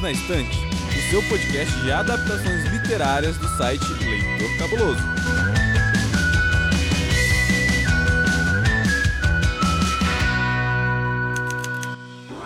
Perdidos na Estante, o seu podcast de adaptações literárias do site Leitor Cabuloso.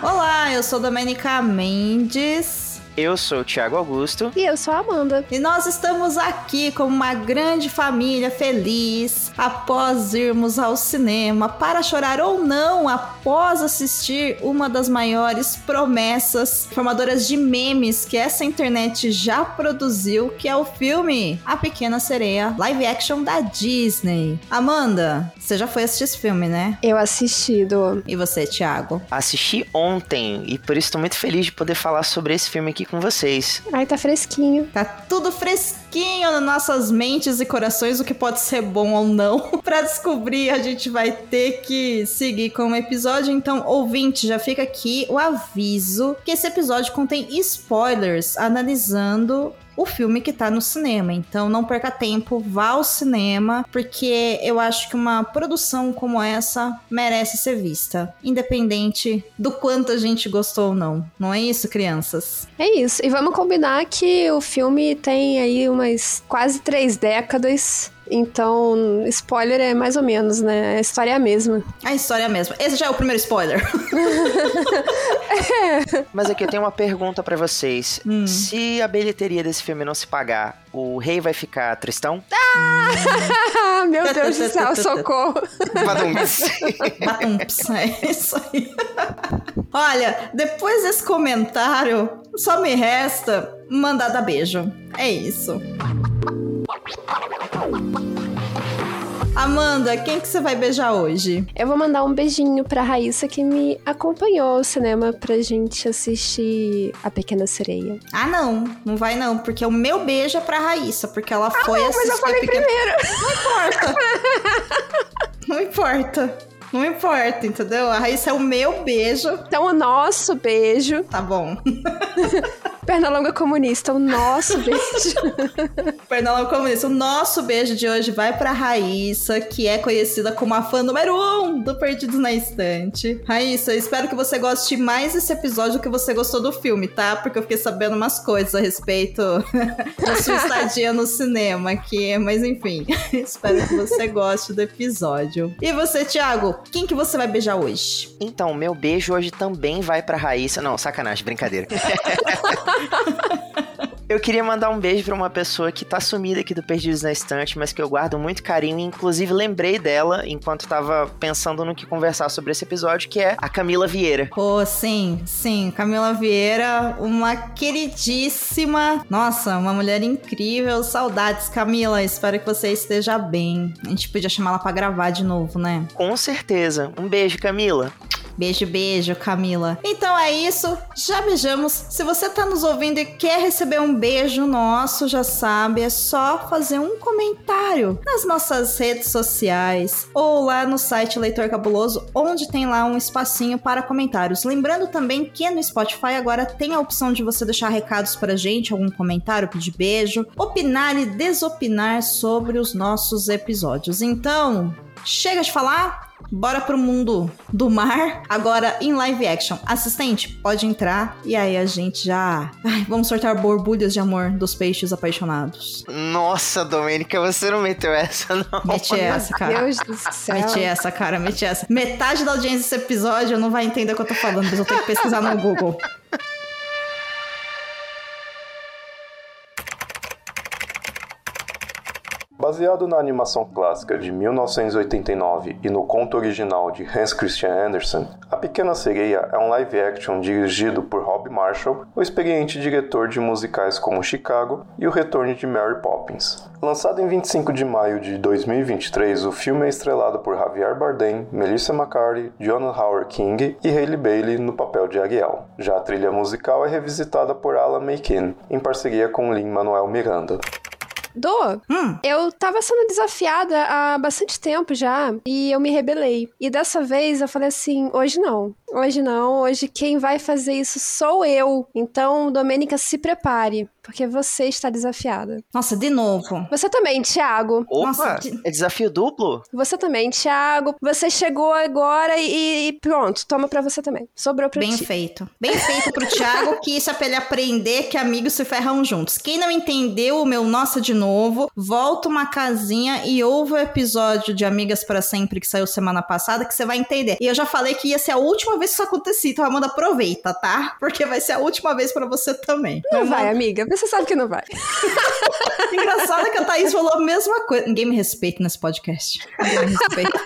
Olá, eu sou Domenica Mendes. Eu sou o Thiago Augusto. E eu sou a Amanda. E nós estamos aqui como uma grande família feliz após irmos ao cinema para chorar ou não após assistir uma das maiores promessas formadoras de memes que essa internet já produziu, que é o filme A Pequena Sereia, live action da Disney. Amanda, você já foi assistir esse filme, né? Eu assisti, do... E você, Thiago? Assisti ontem e por isso estou muito feliz de poder falar sobre esse filme aqui com vocês. Ai, tá fresquinho. Tá tudo fresquinho nas nossas mentes e corações, o que pode ser bom ou não. para descobrir, a gente vai ter que seguir com o episódio. Então, ouvinte, já fica aqui o aviso que esse episódio contém spoilers analisando o filme que tá no cinema. Então não perca tempo, vá ao cinema, porque eu acho que uma produção como essa merece ser vista, independente do quanto a gente gostou ou não. Não é isso, crianças? É isso. E vamos combinar que o filme tem aí umas quase três décadas. Então, spoiler é mais ou menos, né? A história é a mesma. A história é a mesma. Esse já é o primeiro spoiler. é. Mas aqui eu tenho uma pergunta para vocês. Hum. Se a bilheteria desse filme não se pagar, o rei vai ficar tristão? Ah! Meu Deus do céu, socorro. Badumps. Badumps, é isso aí. Olha, depois desse comentário, só me resta mandar dar beijo. É isso. Amanda, quem que você vai beijar hoje? Eu vou mandar um beijinho pra Raíssa que me acompanhou ao cinema pra gente assistir A Pequena Sereia. Ah, não. Não vai não, porque o meu beijo é pra Raíssa, porque ela ah, foi não, assistir mas eu falei pequena... primeiro. Não importa. não importa. Não importa, entendeu? A Raíssa é o meu beijo. Então, o nosso beijo. Tá bom. Pernalonga Comunista, o nosso beijo. Pernalonga Comunista, o nosso beijo de hoje vai pra Raíssa, que é conhecida como a fã número um do Perdidos na Estante. Raíssa, espero que você goste mais desse episódio do que você gostou do filme, tá? Porque eu fiquei sabendo umas coisas a respeito da sua estadia no cinema aqui, mas enfim, espero que você goste do episódio. E você, Thiago, quem que você vai beijar hoje? Então, meu beijo hoje também vai pra Raíssa. Não, sacanagem, brincadeira. Eu queria mandar um beijo para uma pessoa que tá sumida aqui do Perdidos na Estante, mas que eu guardo muito carinho e inclusive lembrei dela enquanto tava pensando no que conversar sobre esse episódio, que é a Camila Vieira. Oh, sim, sim, Camila Vieira, uma queridíssima, nossa, uma mulher incrível. Saudades, Camila, espero que você esteja bem. A gente podia chamá-la para gravar de novo, né? Com certeza. Um beijo, Camila. Beijo, beijo, Camila. Então é isso, já beijamos. Se você tá nos ouvindo e quer receber um beijo nosso, já sabe, é só fazer um comentário nas nossas redes sociais ou lá no site Leitor Cabuloso, onde tem lá um espacinho para comentários. Lembrando também que no Spotify agora tem a opção de você deixar recados pra gente, algum comentário, pedir beijo, opinar e desopinar sobre os nossos episódios. Então, chega de falar, Bora pro mundo do mar, agora em live action. Assistente, pode entrar e aí a gente já. Ai, vamos sortar borbulhas de amor dos peixes apaixonados. Nossa, Domênica, você não meteu essa, não. Mete essa, cara. Deus do céu. Mete essa, cara, mete essa. Metade da audiência desse episódio não vai entender o que eu tô falando, mas eu tenho que pesquisar no Google. Baseado na animação clássica de 1989 e no conto original de Hans Christian Andersen, A Pequena Sereia é um live action dirigido por Rob Marshall, o experiente diretor de musicais como Chicago e O Retorno de Mary Poppins. Lançado em 25 de maio de 2023, o filme é estrelado por Javier Bardem, Melissa McCarthy, John Howard King e Hailey Bailey no papel de Ariel. Já a trilha musical é revisitada por Alan Menken, em parceria com Lin-Manuel Miranda. Dô, hum. eu tava sendo desafiada há bastante tempo já e eu me rebelei. E dessa vez eu falei assim: hoje não. Hoje não, hoje quem vai fazer isso sou eu. Então, Domênica, se prepare. porque você está desafiada. Nossa, de novo. Você também, Thiago. Opa, Nossa, de- é desafio duplo? Você também, Thiago. Você chegou agora e, e pronto, toma pra você também. Sobrou pra Bem ti. feito. Bem feito pro Thiago, que isso é pra ele aprender que amigos se ferram juntos. Quem não entendeu o meu Nossa de novo, volta uma casinha e ouve o episódio de Amigas para Sempre que saiu semana passada, que você vai entender. E eu já falei que ia ser a última vez que isso acontecia, então Amanda, aproveita, tá? Porque vai ser a última vez pra você também. Não vai, amiga. Você sabe que não vai. Engraçado que a Thaís falou a mesma coisa. Ninguém me respeita nesse podcast. Ninguém me respeita.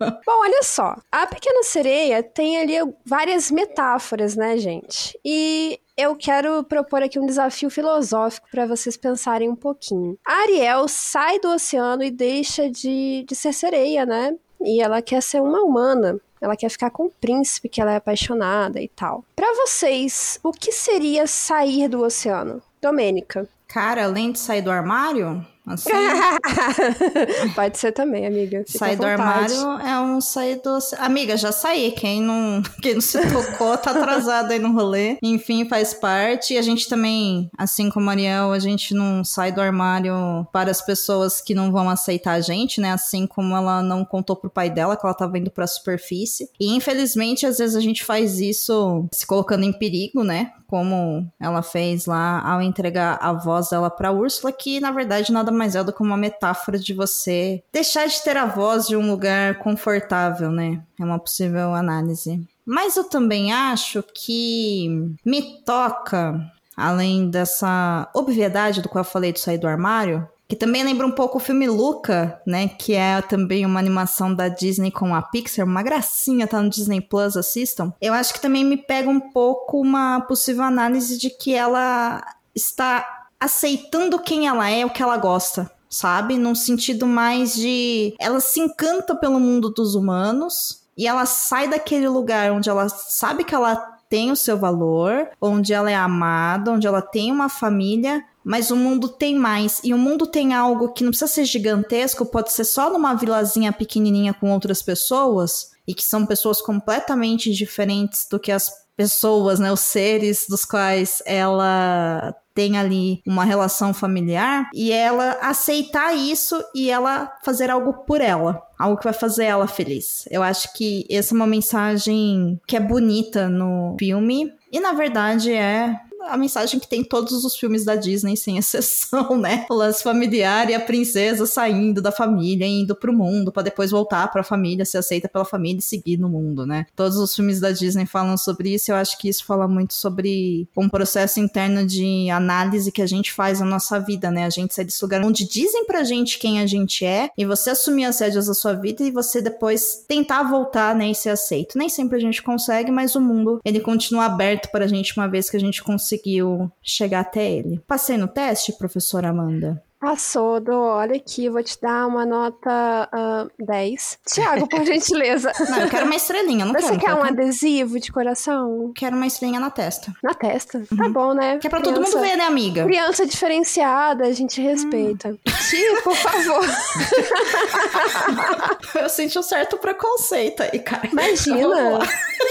Bom, olha só. A Pequena Sereia tem ali várias metáforas, né, gente? E eu quero propor aqui um desafio filosófico para vocês pensarem um pouquinho. A Ariel sai do oceano e deixa de, de ser sereia, né? E ela quer ser uma humana. Ela quer ficar com o príncipe que ela é apaixonada e tal. Para vocês, o que seria sair do oceano? Domênica. Cara, além de sair do armário, assim, Pode ser também, amiga. Fica sair do armário é um sair do. Amiga, já saí. Quem não, quem não se tocou tá atrasado aí no rolê. Enfim, faz parte. E a gente também, assim como a Ariel, a gente não sai do armário para as pessoas que não vão aceitar a gente, né? Assim como ela não contou pro pai dela que ela tava indo pra superfície. E infelizmente, às vezes a gente faz isso se colocando em perigo, né? Como ela fez lá ao entregar a voz dela pra Úrsula, que na verdade nada mais é do que uma metáfora de você deixar de ter a voz de um lugar confortável, né? É uma possível análise. Mas eu também acho que me toca, além dessa obviedade do qual eu falei de sair do armário, que também lembra um pouco o filme Luca, né? Que é também uma animação da Disney com a Pixar, uma gracinha, tá no Disney Plus, assistam. Eu acho que também me pega um pouco uma possível análise de que ela está aceitando quem ela é, o que ela gosta, sabe? Num sentido mais de. Ela se encanta pelo mundo dos humanos e ela sai daquele lugar onde ela sabe que ela tem o seu valor, onde ela é amada, onde ela tem uma família, mas o mundo tem mais. E o mundo tem algo que não precisa ser gigantesco, pode ser só numa vilazinha pequenininha com outras pessoas, e que são pessoas completamente diferentes do que as pessoas, né, os seres dos quais ela tem ali uma relação familiar e ela aceitar isso e ela fazer algo por ela, algo que vai fazer ela feliz. Eu acho que essa é uma mensagem que é bonita no filme e na verdade é a mensagem que tem em todos os filmes da Disney, sem exceção, né? O lance familiar e a princesa saindo da família, indo pro mundo, para depois voltar pra família, ser aceita pela família e seguir no mundo, né? Todos os filmes da Disney falam sobre isso, eu acho que isso fala muito sobre um processo interno de análise que a gente faz na nossa vida, né? A gente sai desse lugar onde dizem pra gente quem a gente é, e você assumir as rédeas da sua vida e você depois tentar voltar, né, e ser aceito. Nem sempre a gente consegue, mas o mundo, ele continua aberto pra gente uma vez que a gente conseguiu chegar até ele. Passei no teste, professora Amanda? Passou, Dô. Olha aqui, vou te dar uma nota ah, 10. Tiago, por gentileza. Não, eu quero uma estrelinha, não Você quero. quer um eu adesivo de coração? quero uma estrelinha na testa. Na testa? Tá bom, né? Que é pra todo Criança- mundo ver, né, amiga? Criança diferenciada, a gente respeita. Ti, por favor. Eu senti um certo preconceito aí, cara. Imagina.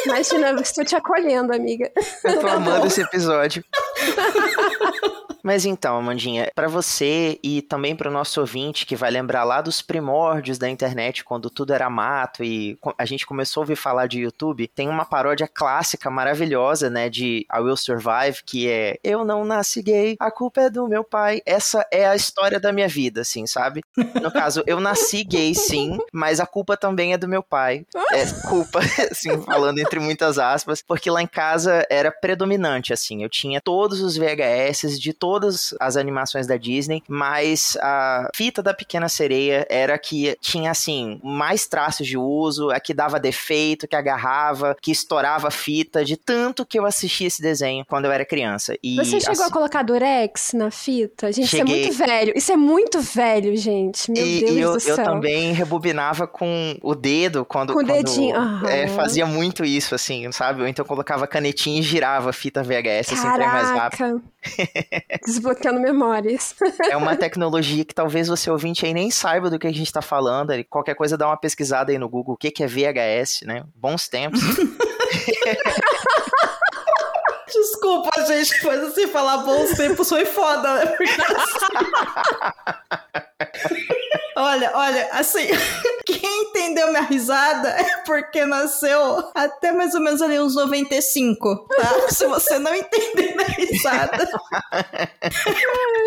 Imagina, estou te acolhendo, amiga. Eu tô amando esse episódio. Mas então, Amandinha, pra você e também pro nosso ouvinte que vai lembrar lá dos primórdios da internet, quando tudo era mato e a gente começou a ouvir falar de YouTube, tem uma paródia clássica maravilhosa, né, de I Will Survive, que é Eu não nasci gay, a culpa é do meu pai. Essa é a história da minha vida, assim, sabe? No caso, eu nasci gay, sim, mas a culpa também é do meu pai. É culpa, assim, falando entre muitas aspas, porque lá em casa era predominante, assim. Eu tinha todos os VHS de todas as animações da Disney, mas a fita da Pequena Sereia era que tinha, assim, mais traços de uso, a que dava defeito, que agarrava, que estourava a fita, de tanto que eu assistia esse desenho quando eu era criança. E, Você chegou assim, a colocar durex na fita? Gente, Cheguei. isso é muito velho. Isso é muito velho, gente. Meu e, Deus e eu, do eu céu. também rebobinava com o dedo quando. Com o quando, dedinho, aham. É, fazia muito isso, assim, sabe? Ou então colocava canetinha e girava a fita VHS assim pra mais rápido. Desbloqueando memórias. É uma tecnologia que talvez você ouvinte aí nem saiba do que a gente tá falando. Qualquer coisa dá uma pesquisada aí no Google, o que, que é VHS, né? Bons tempos. Desculpa, gente, mas assim, falar bons tempos foi foda, né? Porque, assim... olha, olha, assim, entendeu minha risada é porque nasceu até mais ou menos ali uns 95, tá? Se você não entender minha risada,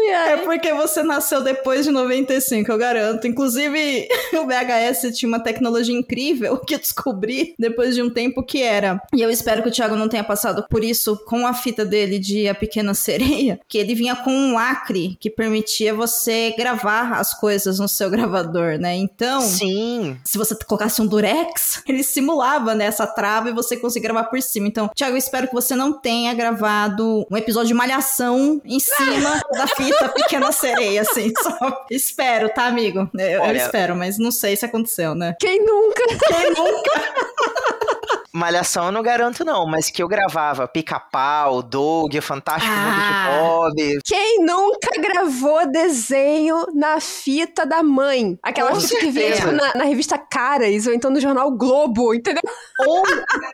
é porque você nasceu depois de 95, eu garanto. Inclusive, o VHS tinha uma tecnologia incrível que eu descobri depois de um tempo que era, e eu espero que o Thiago não tenha passado por isso com a fita dele de A Pequena Sereia, que ele vinha com um lacre que permitia você gravar as coisas no seu gravador, né? Então, Sim. se você colocasse um durex, ele simulava né, essa trava e você conseguia gravar por cima. Então, Thiago, eu espero que você não tenha gravado um episódio de malhação em cima da fita Pequena Sereia, assim. Só espero, tá, amigo? Eu, eu espero, mas não sei se aconteceu, né? Quem nunca? Quem nunca? Malhação eu não garanto, não, mas que eu gravava Pica-Pau, Doug, o Fantástico Mundo Ah. de Bob. Quem nunca gravou desenho na fita da mãe? Aquela Com fita que vinha certeza. tipo, na, na revista Caras, ou então no jornal Globo, entendeu? Ou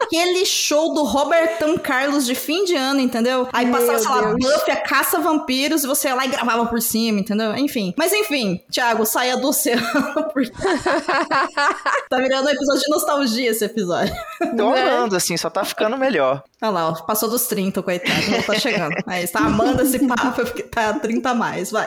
aquele show do Robertão Carlos de fim de ano, entendeu? Aí Meu passava, sei lá. Buffy, a caça vampiros, e você ia lá e gravava por cima, entendeu? Enfim. Mas enfim, Thiago, saia do oceano, porque tá virando um episódio de nostalgia esse episódio. Tô Né? amando, assim, só tá ficando melhor. Olha lá, ó, passou dos 30, coitado, não tá chegando. Aí, está amando esse papo, porque tá 30 a mais, vai.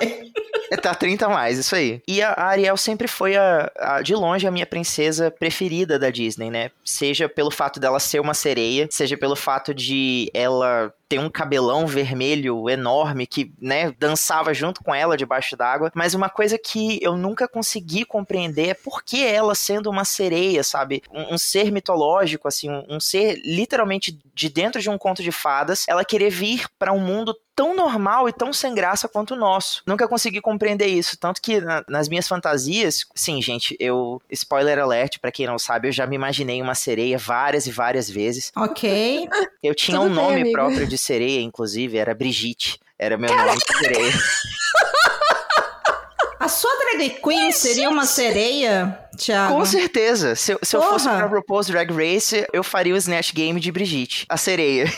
É, Tá 30 a mais, isso aí. E a Ariel sempre foi, a, a- de longe, a minha princesa preferida da Disney, né? Seja pelo fato dela ser uma sereia, seja pelo fato de ela ter um cabelão vermelho enorme que, né, dançava junto com ela debaixo d'água. Mas uma coisa que eu nunca consegui compreender é por que ela, sendo uma sereia, sabe? Um, um ser mitológico, assim, um, um ser literalmente de dentro de um conto de fadas, ela querer vir pra um mundo tão normal e tão sem graça quanto o nosso. Nunca consegui compreender isso. Tanto que na- nas minhas fantasias, sim, gente, eu. Spoiler alert, pra quem não sabe, eu já me imaginei uma sereia várias e várias vezes. Ok. Eu tinha Tudo um nome próprio de sereia, inclusive, era Brigitte. Era meu nome de sereia. A sua drag queen seria uma sereia, Thiago? Com certeza. Se, eu- se eu fosse pra RuPaul's Drag Race, eu faria o Snatch Game de Brigitte, a sereia.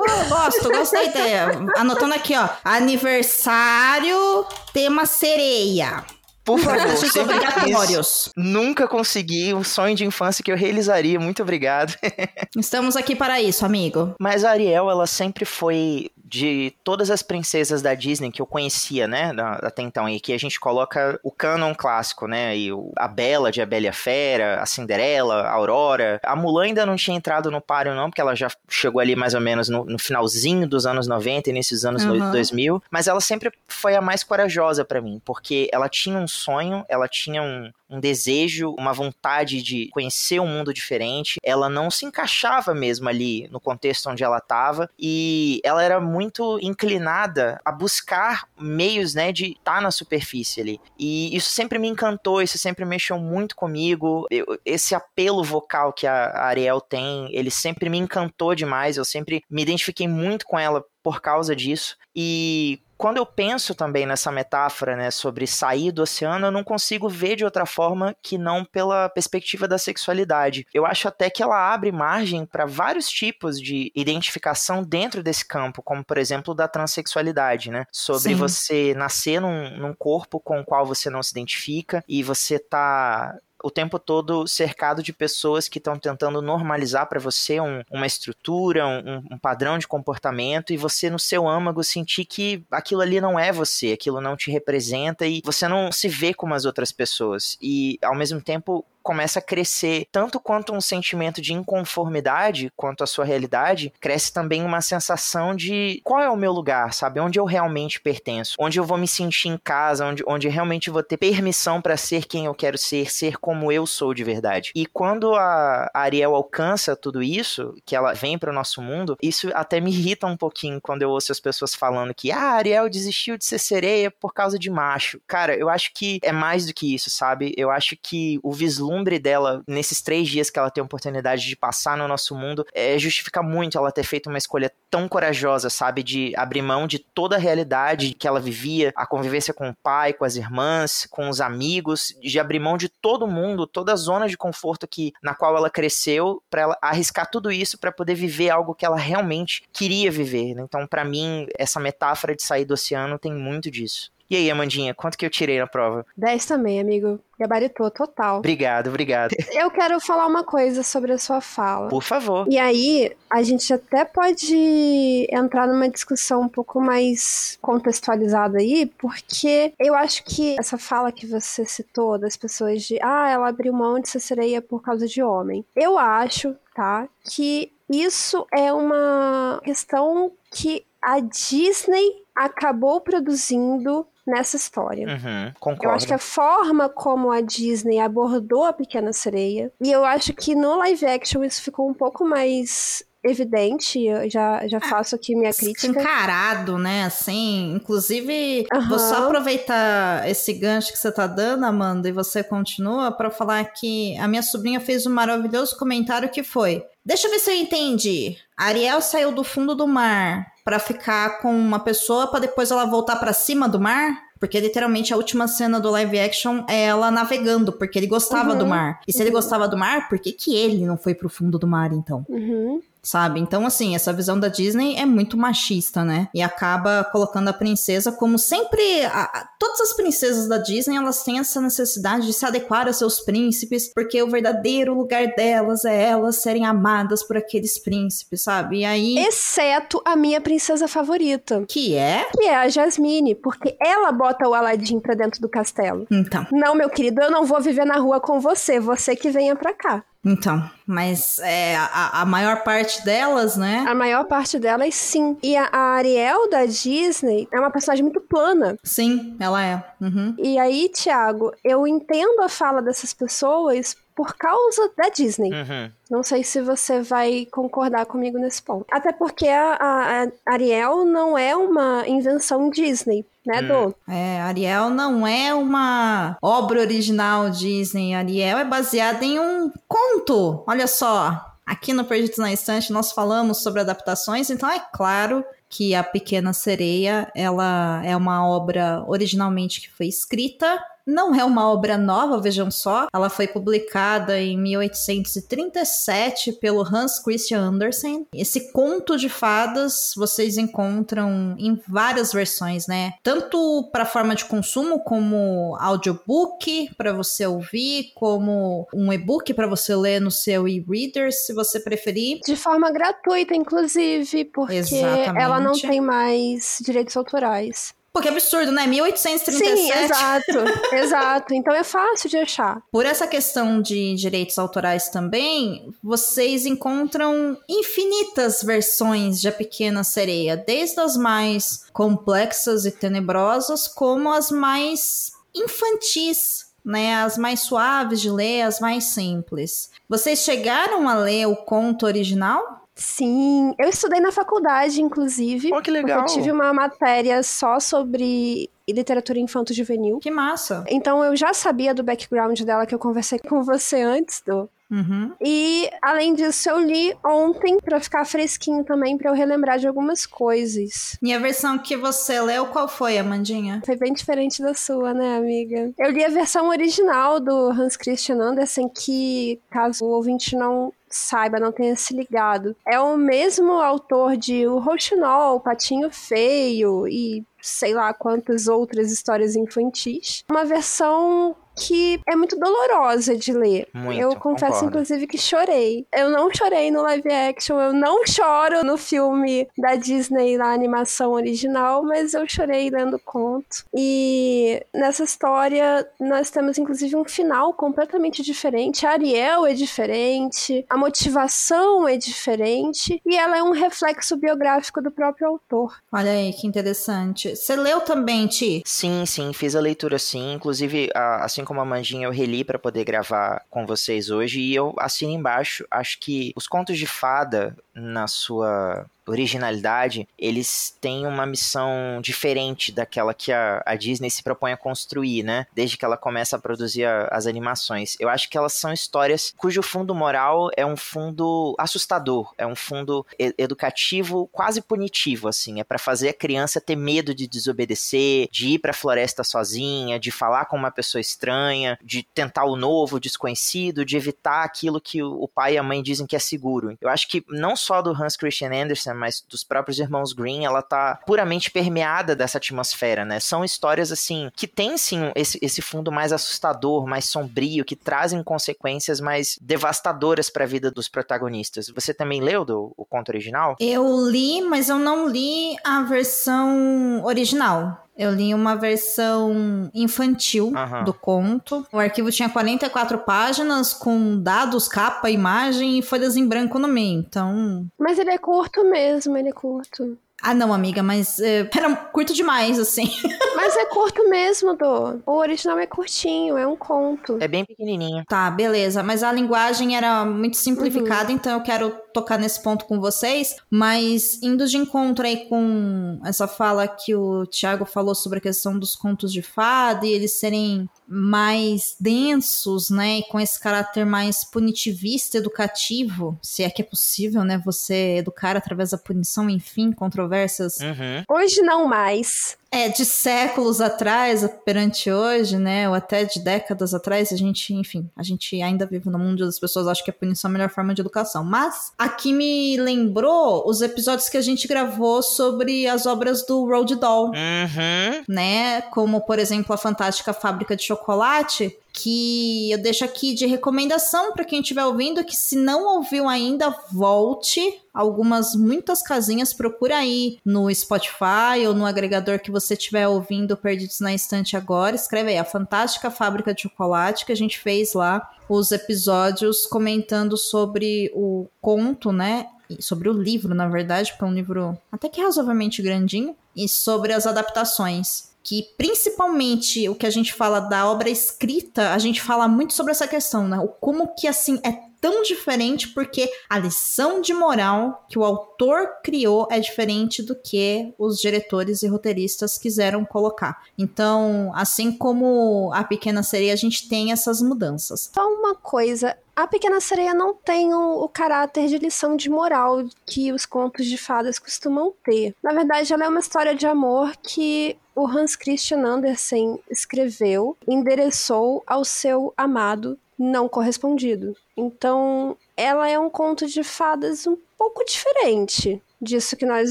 Eu gosto, gosto da ideia. Anotando aqui, ó. Aniversário, tema sereia. Por favor, sempre quis. Nunca consegui um sonho de infância que eu realizaria. Muito obrigado. Estamos aqui para isso, amigo. Mas a Ariel, ela sempre foi de todas as princesas da Disney que eu conhecia, né, até então, e que a gente coloca o canon clássico, né, e a Bela de A Bela e a Fera, a Cinderela, a Aurora. A Mulan ainda não tinha entrado no páreo não, porque ela já chegou ali mais ou menos no, no finalzinho dos anos 90, início dos anos Uhum. 2000, mas ela sempre foi a mais corajosa pra mim, porque ela tinha um sonho, ela tinha um, um desejo, uma vontade de conhecer um mundo diferente. Ela não se encaixava mesmo ali no contexto onde ela estava e ela era muito inclinada a buscar meios, né, de estar na superfície ali. E isso sempre me encantou, isso sempre mexeu muito comigo. Eu- esse apelo vocal que a Ariel tem, ele sempre me encantou demais. Eu sempre me identifiquei muito com ela por causa disso. E quando eu penso também nessa metáfora, né, sobre sair do oceano, eu não consigo ver de outra forma que não pela perspectiva da sexualidade. Eu acho até que ela abre margem para vários tipos de identificação dentro desse campo, como por exemplo o da transexualidade, né? Sobre Sim. você nascer num, num corpo com o qual você não se identifica e você tá o tempo todo cercado de pessoas que estão tentando normalizar para você um- uma estrutura, um, um padrão de comportamento e você no seu âmago sentir que aquilo ali não é você, aquilo não te representa e você não se vê como as outras pessoas. E ao mesmo tempo começa a crescer tanto quanto um sentimento de inconformidade quanto a sua realidade, cresce também uma sensação de qual é o meu lugar, sabe? Onde eu realmente pertenço, onde eu vou me sentir em casa, onde, onde realmente vou ter permissão para ser quem eu quero ser, ser como eu sou de verdade. E quando a Ariel alcança tudo isso, que ela vem para o nosso mundo, isso até me irrita um pouquinho quando eu ouço as pessoas falando que ah, a Ariel desistiu de ser sereia por causa de macho. Cara, eu acho que é mais do que isso, sabe? Eu acho que o vislumbre vislumbre dela nesses três dias que ela tem a oportunidade de passar no nosso mundo é, justifica muito ela ter feito uma escolha tão corajosa, sabe? De abrir mão de toda a realidade que ela vivia, a convivência com o pai, com as irmãs, com os amigos, de abrir mão de todo mundo, toda a zona de conforto que na qual ela cresceu, para ela arriscar tudo isso para poder viver algo que ela realmente queria viver. Né? Então, para mim, essa metáfora de sair do oceano tem muito disso. E aí, Amandinha, quanto que eu tirei na prova? 10 também, amigo. Gabaritou total. Obrigado, obrigado. Eu quero falar uma coisa sobre a sua fala. Por favor. E aí, a gente até pode entrar numa discussão um pouco mais contextualizada aí, porque eu acho que essa fala que você citou das pessoas de ah, ela abriu mão de ser sereia por causa de homem. Eu acho, tá, que isso é uma questão que a Disney acabou produzindo nessa história. Uhum, concordo. Eu acho que a forma como a Disney abordou a Pequena Sereia, e eu acho que no live action isso ficou um pouco mais evidente, eu já, já faço aqui minha crítica. Encarado, né? Assim, inclusive, Aham. vou só aproveitar esse gancho que você tá dando, Amanda, e você continua para falar que a minha sobrinha fez um maravilhoso comentário que foi: Deixa eu ver se eu entendi. Ariel saiu do fundo do mar para ficar com uma pessoa para depois ela voltar para cima do mar? Porque literalmente a última cena do live action é ela navegando, porque ele gostava Uhum. do mar. E se ele Uhum. gostava do mar, por que, que ele não foi pro fundo do mar então? Uhum. Sabe? Então, assim, essa visão da Disney é muito machista, né? E acaba colocando a princesa como sempre. a- a- todas as princesas da Disney elas têm essa necessidade de se adequar a seus príncipes, porque o verdadeiro lugar delas é elas serem amadas por aqueles príncipes, sabe? E aí. Exceto a minha princesa favorita, Que é? que é a Jasmine, porque ela bota o Aladdin pra dentro do castelo. Então. Não, meu querido, eu não vou viver na rua com você, você que venha pra cá. Então, mas é, a, a maior parte delas, né? A maior parte delas, sim. E a, a Ariel da Disney é uma personagem muito plana. Sim, ela é. Uhum. E aí, Thiago, eu entendo a fala dessas pessoas por causa da Disney. Uhum. Não sei se você vai concordar comigo nesse ponto. Até porque a, a- Ariel não é uma invenção Disney, né, Hum. É, Ariel não é uma obra original Disney. Ariel é baseada em um conto. Olha só. Aqui no Perdidos na Estante nós falamos sobre adaptações, então é claro que A Pequena Sereia, ela é uma obra originalmente que foi escrita, não é uma obra nova, vejam só. Ela foi publicada em 1837 pelo Hans Christian Andersen. Esse conto de fadas vocês encontram em várias versões, né? Tanto para forma de consumo como audiobook para você ouvir, como um e-book para você ler no seu e-reader, se você preferir. De forma gratuita, inclusive, porque Exatamente. ela não tem mais direitos autorais. Pô, que absurdo, né? Sim, 1837. exato, exato. Então é fácil de achar. Por essa questão de direitos autorais também, vocês encontram infinitas versões de A Pequena Sereia, desde as mais complexas e tenebrosas, como as mais infantis, né? As mais suaves de ler, as mais simples. Vocês chegaram a ler o conto original? Sim, eu estudei na faculdade, inclusive. Pô, que Porque legal. eu tive uma matéria só sobre literatura infanto-juvenil. Que massa! Então eu já sabia do background dela que eu conversei com você antes, do. Uhum. E além disso, eu li ontem pra ficar fresquinho também, pra eu relembrar de algumas coisas. E a versão que você leu, qual foi, Amandinha? Foi bem diferente da sua, né, amiga? Eu li a versão original do Hans Christian Andersen, que, caso o ouvinte não saiba, não tenha se ligado, é o mesmo autor de O Rouxinol, Patinho Feio e sei lá quantas outras histórias infantis. Uma versão que é muito dolorosa de ler. Muito, eu confesso, concordo. inclusive, que chorei. Eu não chorei no live action, eu não choro no filme da Disney, na animação original, mas eu chorei lendo o conto. E nessa história, nós temos, inclusive, um final completamente diferente. A Ariel é diferente, a motivação é diferente, e ela é um reflexo biográfico do próprio autor. Olha aí, que interessante. Você leu também, Ti? Sim, sim, fiz a leitura sim. Inclusive, assim como a Mandinha, eu reli pra poder gravar com vocês hoje. E eu assino embaixo, acho que os contos de fada, na sua originalidade, eles têm uma missão diferente daquela que a, a Disney se propõe a construir, né? Desde que ela começa a produzir a, as animações. Eu acho que elas são histórias cujo fundo moral é um fundo assustador, é um fundo e- educativo quase punitivo, assim. É para fazer a criança ter medo de desobedecer, de ir pra floresta sozinha, de falar com uma pessoa estranha, de tentar o novo, o desconhecido, de evitar aquilo que o o pai e a mãe dizem que é seguro. Eu acho que não só do Hans Christian Andersen, mas dos próprios irmãos Green, ela tá puramente permeada dessa atmosfera, né? São histórias, assim, que têm, sim, esse, esse fundo mais assustador, mais sombrio, que trazem consequências mais devastadoras pra vida dos protagonistas. Você também leu do, o conto original? Eu li, mas eu não li a versão original. Eu li uma versão infantil Aham. do conto. O arquivo tinha 44 páginas com dados, capa, imagem e folhas em branco no meio. Então. Mas ele é curto mesmo, ele é curto. Ah, não, amiga, mas é, era curto demais, assim. Mas é curto mesmo, Dô. O original é curtinho, é um conto. É bem pequenininho. Tá, beleza. Mas a linguagem era muito simplificada, então eu quero tocar nesse ponto com vocês. Mas indo de encontro aí com essa fala que o Thiago falou sobre a questão dos contos de fada e eles serem mais densos, né? E com esse caráter mais punitivista, educativo, se é que é possível, né? Você educar através da punição, enfim, controvérsias Uhum. Hoje não mais. É, de séculos atrás perante hoje, né, ou até de décadas atrás, a gente, enfim, a gente ainda vive no mundo das pessoas acham que a punição é a melhor forma de educação. Mas aqui me lembrou os episódios que a gente gravou sobre as obras do Roald Dahl, Uhum. né, como por exemplo a Fantástica Fábrica de Chocolate, que eu deixo aqui de recomendação para quem estiver ouvindo que se não ouviu ainda, volte. Algumas muitas casinhas, procura aí no Spotify ou no agregador que você estiver ouvindo Perdidos na Estante agora, escreve aí a Fantástica Fábrica de Chocolate que a gente fez lá os episódios comentando sobre o conto, né? Sobre o livro, na verdade, porque é um livro até que razoavelmente grandinho, e sobre as adaptações que principalmente o que a gente fala da obra escrita, a gente fala muito sobre essa questão, né? O como que assim é tão diferente porque a lição de moral que o autor criou é diferente do que os diretores e roteiristas quiseram colocar. Então, assim como a Pequena Sereia, a gente tem essas mudanças. Só uma coisa. A Pequena Sereia não tem o, o caráter de lição de moral que os contos de fadas costumam ter. Na verdade, ela é uma história de amor que o Hans Christian Andersen escreveu, endereçou ao seu amado não correspondido. Então, ela é um conto de fadas um pouco diferente disso que nós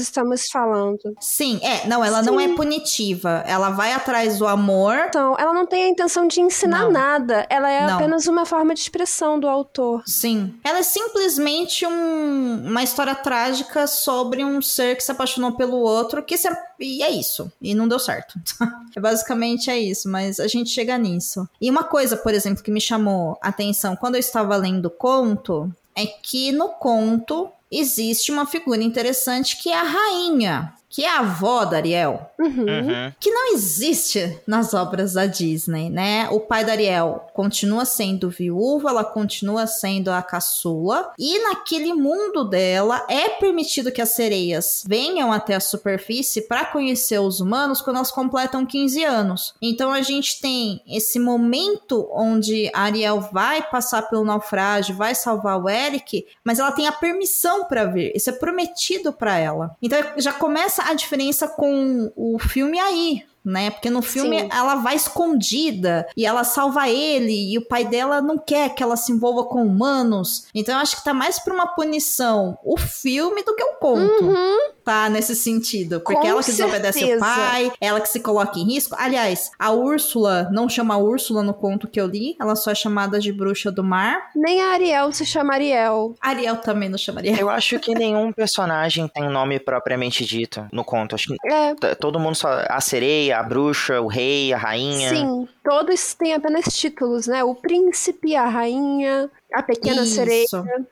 estamos falando. Sim, é, não, ela não é Sim. punitiva. Ela vai atrás do amor. Então, ela não tem a intenção de ensinar Não. nada. Ela é Não. apenas uma forma de expressão do autor. Sim. Ela é simplesmente um- uma história trágica sobre um ser que se apaixonou pelo outro, que se, e é isso. E não deu certo. é basicamente é isso, mas a gente chega nisso. E uma coisa, por exemplo, que me chamou a atenção quando eu estava lendo o conto é que no conto existe uma figura interessante que é a rainha, que é a avó da Ariel Uhum. Uhum. que não existe nas obras da Disney, né? O pai da Ariel continua sendo viúvo, ela continua sendo a caçula, e naquele mundo dela é permitido que as sereias venham até a superfície para conhecer os humanos quando elas completam 15 anos. Então a gente tem esse momento onde a Ariel vai passar pelo naufrágio, vai salvar o Eric, mas ela tem a permissão para vir. Isso é prometido para ela. Então já começa a diferença com o filme aí. Né? Porque no filme Sim. ela vai escondida e ela salva ele e o pai dela não quer que ela se envolva com humanos. Então eu acho que tá mais pra uma punição o filme do que o conto. Uhum. Tá nesse sentido. Porque Com ela que desobedece o certeza. pai, ela que se coloca em risco. Aliás, a Úrsula não chama Úrsula no conto que eu li, ela só é chamada de bruxa do mar. Nem a Ariel se chama Ariel. Ariel também não chamaria. Eu acho que nenhum personagem tem nome propriamente dito no conto. Acho que É, todo mundo só. A sereia, a bruxa, o rei, a rainha. sim. Todos têm apenas títulos, né? O príncipe, a rainha, a pequena Isso. sereia.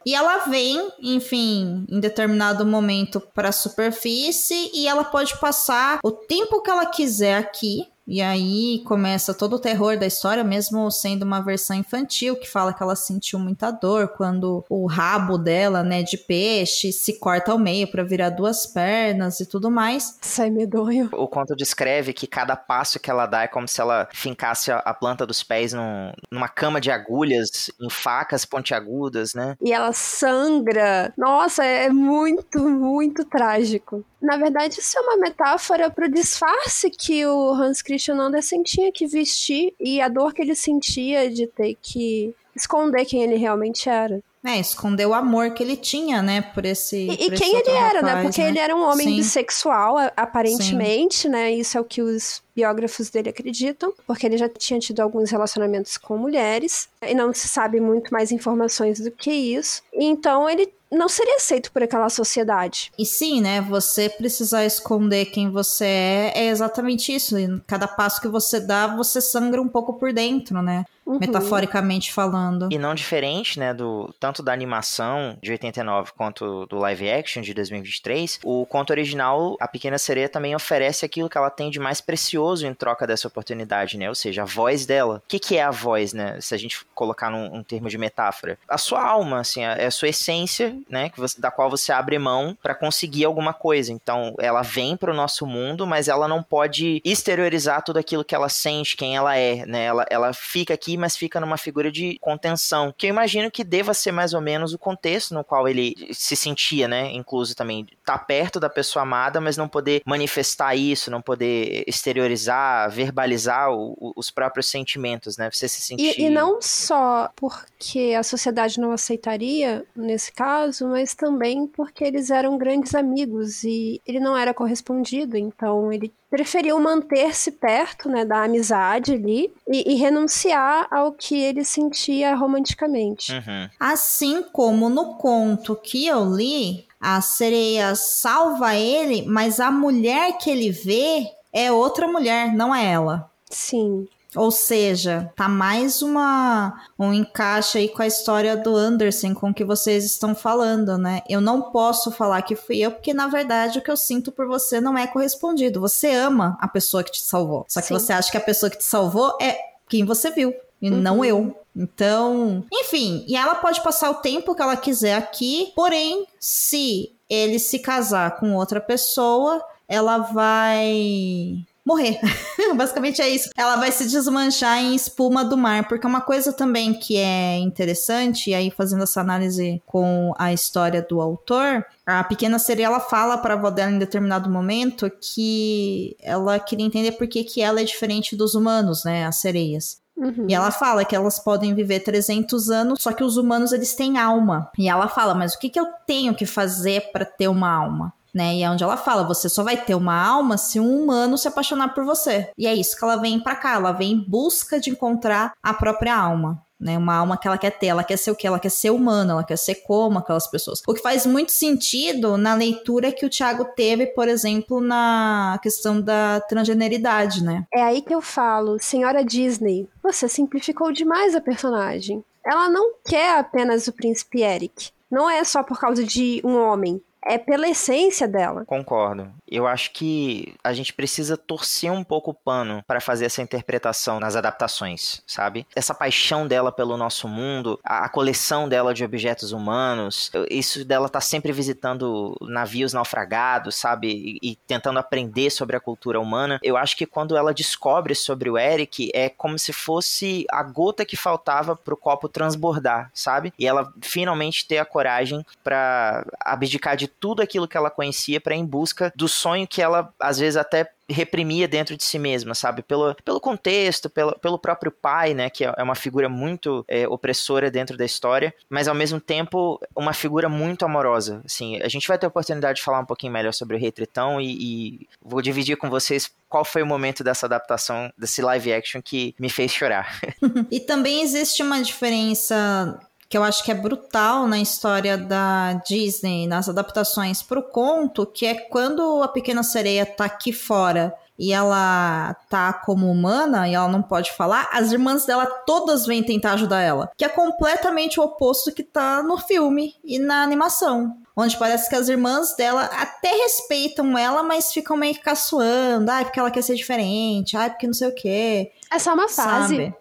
E ela vem, enfim, em determinado momento para a superfície e ela pode passar o tempo que ela quiser aqui. E aí começa todo o terror da história, mesmo sendo uma versão infantil, que fala que ela sentiu muita dor quando o rabo dela, né, de peixe, se corta ao meio para virar duas pernas e tudo mais. Sai medonho. O conto descreve que cada passo que ela dá é como se ela fincasse a planta dos pés num, numa cama de agulhas, em facas pontiagudas, né? E ela sangra. Nossa, é muito, muito trágico. Na verdade, isso é uma metáfora para o disfarce que o Hans Christian Andersen tinha que vestir e a dor que ele sentia de ter que esconder quem ele realmente era. É, esconder o amor que ele tinha, né, por esse. E, por e esse quem ele outro era, né? rapaz, Porque ele era um homem Sim. bissexual, aparentemente, né? Isso é o que os biógrafos dele acreditam, porque ele já tinha tido alguns relacionamentos com mulheres, e não se sabe muito mais informações do que isso. Então ele não seria aceito por aquela sociedade. E sim, né? Você precisar esconder quem você é é exatamente isso. E cada passo que você dá, você sangra um pouco por dentro, né? Uhum. Metaforicamente falando. E não diferente, né, do tanto da animação de 89 quanto do live action de 2023, o conto original, A Pequena Sereia também oferece aquilo que ela tem de mais precioso em troca dessa oportunidade, né? Ou seja, a voz dela. O que, que é a voz, né? Se a gente colocar num um termo de metáfora. A sua alma, assim, é a sua essência, né, que você, da qual você abre mão para conseguir alguma coisa. Então, ela vem para o nosso mundo, mas ela não pode exteriorizar tudo aquilo que ela sente, quem ela é, né? Ela, ela fica aqui mas fica numa figura de contenção, que eu imagino que deva ser mais ou menos o contexto no qual ele se sentia, né? Incluso também tá perto da pessoa amada, mas não poder manifestar isso, não poder exteriorizar, verbalizar o, o, os próprios sentimentos, né? Você se sentir. E, e não só porque a sociedade não aceitaria, nesse caso, mas também porque eles eram grandes amigos e ele não era correspondido, então ele preferiu manter-se perto né, da amizade ali e, e, renunciar ao que ele sentia romanticamente. Uhum. Assim como no conto que eu li, a sereia salva ele, mas a mulher que ele vê é outra mulher, não é ela. Sim. Ou seja, tá mais uma um encaixe aí com a história do Anderson com que vocês estão falando, né? Eu não posso falar que fui eu, porque na verdade o que eu sinto por você não é correspondido. Você ama a pessoa que te salvou. Só que Sim. você acha que a pessoa que te salvou é quem você viu. E Uhum. não eu. Então, enfim, e ela pode passar o tempo que ela quiser aqui, porém, se ele se casar com outra pessoa, ela vai morrer. Basicamente é isso. Ela vai se desmanchar em espuma do mar, porque uma coisa também que é interessante, e aí fazendo essa análise com a história do autor, a pequena sereia ela fala para a avó dela em determinado momento que ela queria entender por que, que ela é diferente dos humanos, né, as sereias. Uhum. E ela fala que elas podem viver 300 anos, só que os humanos eles têm alma. E ela fala, mas o que, que eu tenho que fazer para ter uma alma? Né? E é onde ela fala, você só vai ter uma alma se um humano se apaixonar por você. E é isso que ela vem pra cá, ela vem em busca de encontrar a própria alma. Né, uma alma que ela quer ter, ela quer ser o que? Ela quer ser humana, ela quer ser como aquelas pessoas. O que faz muito sentido na leitura que o Thiago teve, por exemplo, na questão da transgeneridade, né? É aí que eu falo, senhora Disney, você simplificou demais a personagem. Ela não quer apenas o príncipe Eric. Não é só por causa de um homem. É pela essência dela. Concordo. Eu acho que a gente precisa torcer um pouco o pano para fazer essa interpretação nas adaptações, sabe? Essa paixão dela pelo nosso mundo, a, coleção dela de objetos humanos, isso dela tá sempre visitando navios naufragados, sabe? E, e tentando aprender sobre a cultura humana. Eu acho que quando ela descobre sobre o Eric, é como se fosse a gota que faltava pro copo transbordar, sabe? E ela finalmente ter a coragem para abdicar de tudo aquilo que ela conhecia para em busca do sonho que ela às vezes até reprimia dentro de si mesma, sabe? Pelo, pelo contexto, pelo, pelo próprio pai, né? Que é uma figura muito é, opressora dentro da história, mas ao mesmo tempo uma figura muito amorosa. Assim, a gente vai ter a oportunidade de falar um pouquinho melhor sobre o Rei Tritão e, e vou dividir com vocês qual foi o momento dessa adaptação, desse live action que me fez chorar. e também existe uma diferença que eu acho que é brutal na história da Disney, nas adaptações para o conto, que é quando a Pequena Sereia tá aqui fora e ela tá como humana e ela não pode falar, as irmãs dela todas vêm tentar ajudar ela. Que é completamente o oposto que tá no filme e na animação. Onde parece que as irmãs dela até respeitam ela, mas ficam meio que caçoando. Ai, porque ela quer ser diferente. Ai, porque não sei o quê. É só uma fase.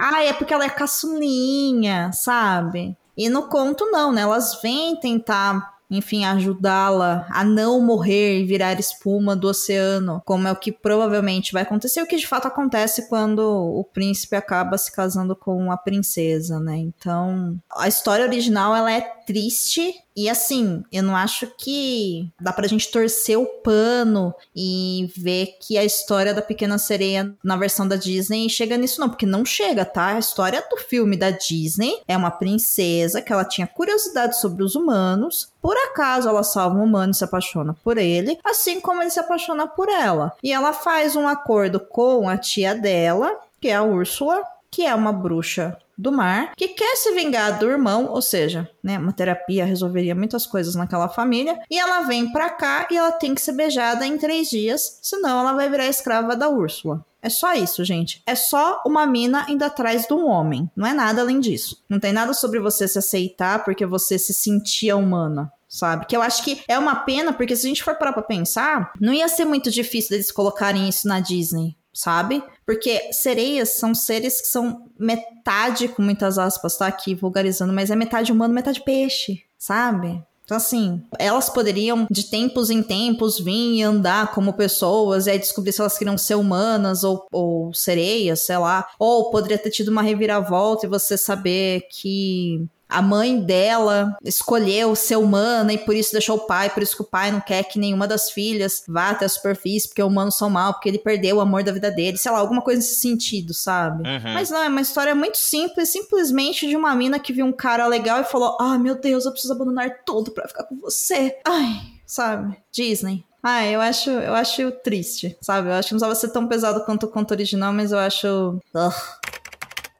Ai, é porque ela é caçulinha, sabe? E no conto, não, né? Elas vêm tentar enfim, ajudá-la a não morrer e virar espuma do oceano, como é o que provavelmente vai acontecer, o que de fato acontece quando o príncipe acaba se casando com a princesa, né? Então, a história original ela é triste e assim, eu não acho que dá pra gente torcer o pano e ver que a história da Pequena Sereia na versão da Disney chega nisso, não, porque não chega, tá? A história do filme da Disney é uma princesa que ela tinha curiosidade sobre os humanos, por acaso ela salva um humano e se apaixona por ele, assim como ele se apaixona por ela. E ela faz um acordo com a tia dela, que é a Úrsula, que é uma bruxa do mar, que quer se vingar do irmão, ou seja, né, uma terapia resolveria muitas coisas naquela família, e ela vem pra cá e ela tem que ser beijada em três dias, senão ela vai virar escrava da Úrsula. É só isso, gente. É só uma mina indo atrás de um homem. Não é nada além disso. Não tem nada sobre você se aceitar porque você se sentia humana sabe? Que eu acho que é uma pena, porque se a gente for parar pra pensar, não ia ser muito difícil deles colocarem isso na Disney sabe? Porque sereias são seres que são metade, com muitas aspas, tá aqui vulgarizando, mas é metade humano, metade peixe, sabe? Então, assim, elas poderiam, de tempos em tempos, vir e andar como pessoas e aí descobrir se elas queriam ser humanas ou, ou sereias, sei lá. Ou poderia ter tido uma reviravolta e você saber que a mãe dela escolheu ser humana e por isso deixou o pai, por isso que o pai não quer que nenhuma das filhas vá até a superfície, porque humanos são mal, porque ele perdeu o amor da vida dele, sei lá, alguma coisa nesse sentido, sabe? Uhum. Mas não, é uma história muito simples, simplesmente de uma mina que viu um cara legal e falou: Ah, meu Deus, eu preciso abandonar tudo para ficar com você. Ai, sabe? Disney. Ah, eu acho, eu acho triste, sabe? Eu acho que não precisava ser tão pesado quanto o conto original, mas eu acho. Ugh.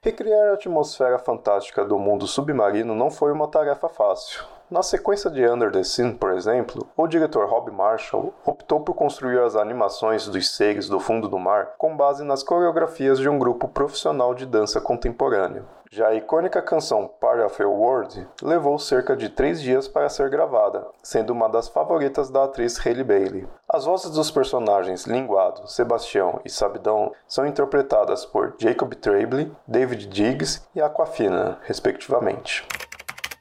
Recriar a atmosfera fantástica do mundo submarino não foi uma tarefa fácil. Na sequência de Under the Sea, por exemplo, o diretor Rob Marshall optou por construir as animações dos seres do fundo do mar com base nas coreografias de um grupo profissional de dança contemporâneo. Já a icônica canção Part of Your World levou cerca de três dias para ser gravada, sendo uma das favoritas da atriz Hailey Bailey. As vozes dos personagens Linguado, Sebastião e Sabidão são interpretadas por Jacob Tremblay, David Diggs e Aquafina, respectivamente.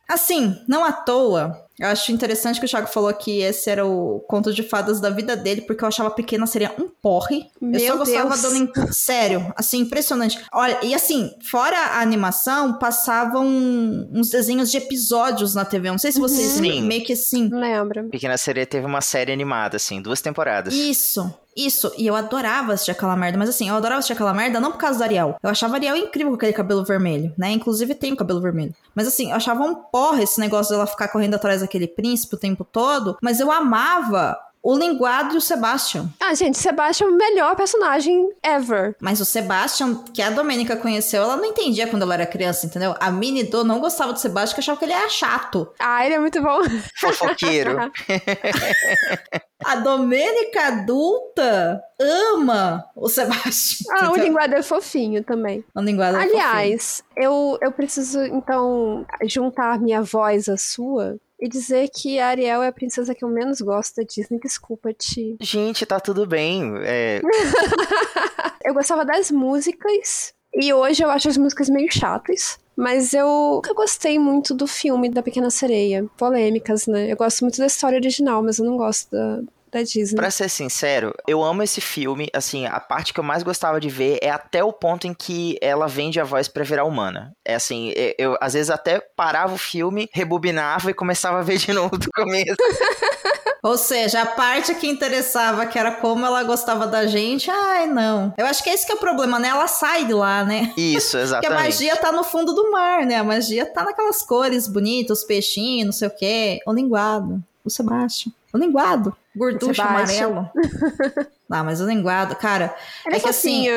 Assim, não à toa, eu acho interessante que o Thiago falou que esse era o conto de fadas da vida dele, porque eu achava pequena seria um porre. Meu eu só gostava Deus. do. Sério, assim, impressionante. Olha, e assim, fora a animação, passavam uns desenhos de episódios na TV. Não sei se vocês uhum. meio que assim. Lembro. Pequena Sereia teve uma série animada, assim, duas temporadas. Isso. Isso, e eu adorava assistir aquela merda, mas assim, eu adorava assistir aquela merda não por causa da Ariel. Eu achava a Ariel incrível com aquele cabelo vermelho, né? Inclusive tem o cabelo vermelho. Mas assim, eu achava um porra esse negócio dela ficar correndo atrás daquele príncipe o tempo todo, mas eu amava o Linguado e o Sebastian. Ah, gente, Sebastian é o melhor personagem ever. Mas o Sebastian, que a Domênica conheceu, ela não entendia quando ela era criança, entendeu? A Mini Do não gostava do Sebastian, que achava que ele era chato. Ah, ele é muito bom. Fofoqueiro. a Domênica adulta ama o Sebastian. Ah, entendeu? o Linguado é fofinho também. O Linguado é Aliás, fofinho. eu, eu preciso, então, juntar minha voz à sua e dizer que a Ariel é a princesa que eu menos gosto da Disney. Desculpa, Ti. Gente, tá tudo bem. É... eu gostava das músicas. E hoje eu acho as músicas meio chatas. Mas eu nunca gostei muito do filme da Pequena Sereia. Polêmicas, né? Eu gosto muito da história original, mas eu não gosto da, da Disney. Pra ser sincero, eu amo esse filme. Assim, a parte que eu mais gostava de ver é até o ponto em que ela vende a voz pra virar humana. É assim, eu, às vezes até parava o filme, rebobinava e começava a ver de novo do começo. Ou seja, a parte que interessava, que era como ela gostava da gente, ai, não. Eu acho que esse que é o problema, né? Ela sai de lá, né? Isso, exatamente. Porque a magia tá no fundo do mar, né? A magia tá naquelas cores bonitas, os peixinhos, não sei o quê. O linguado, o Sebastião. O linguado. Gorducho amarelo. Não, mas o linguado, cara. É, é que assim.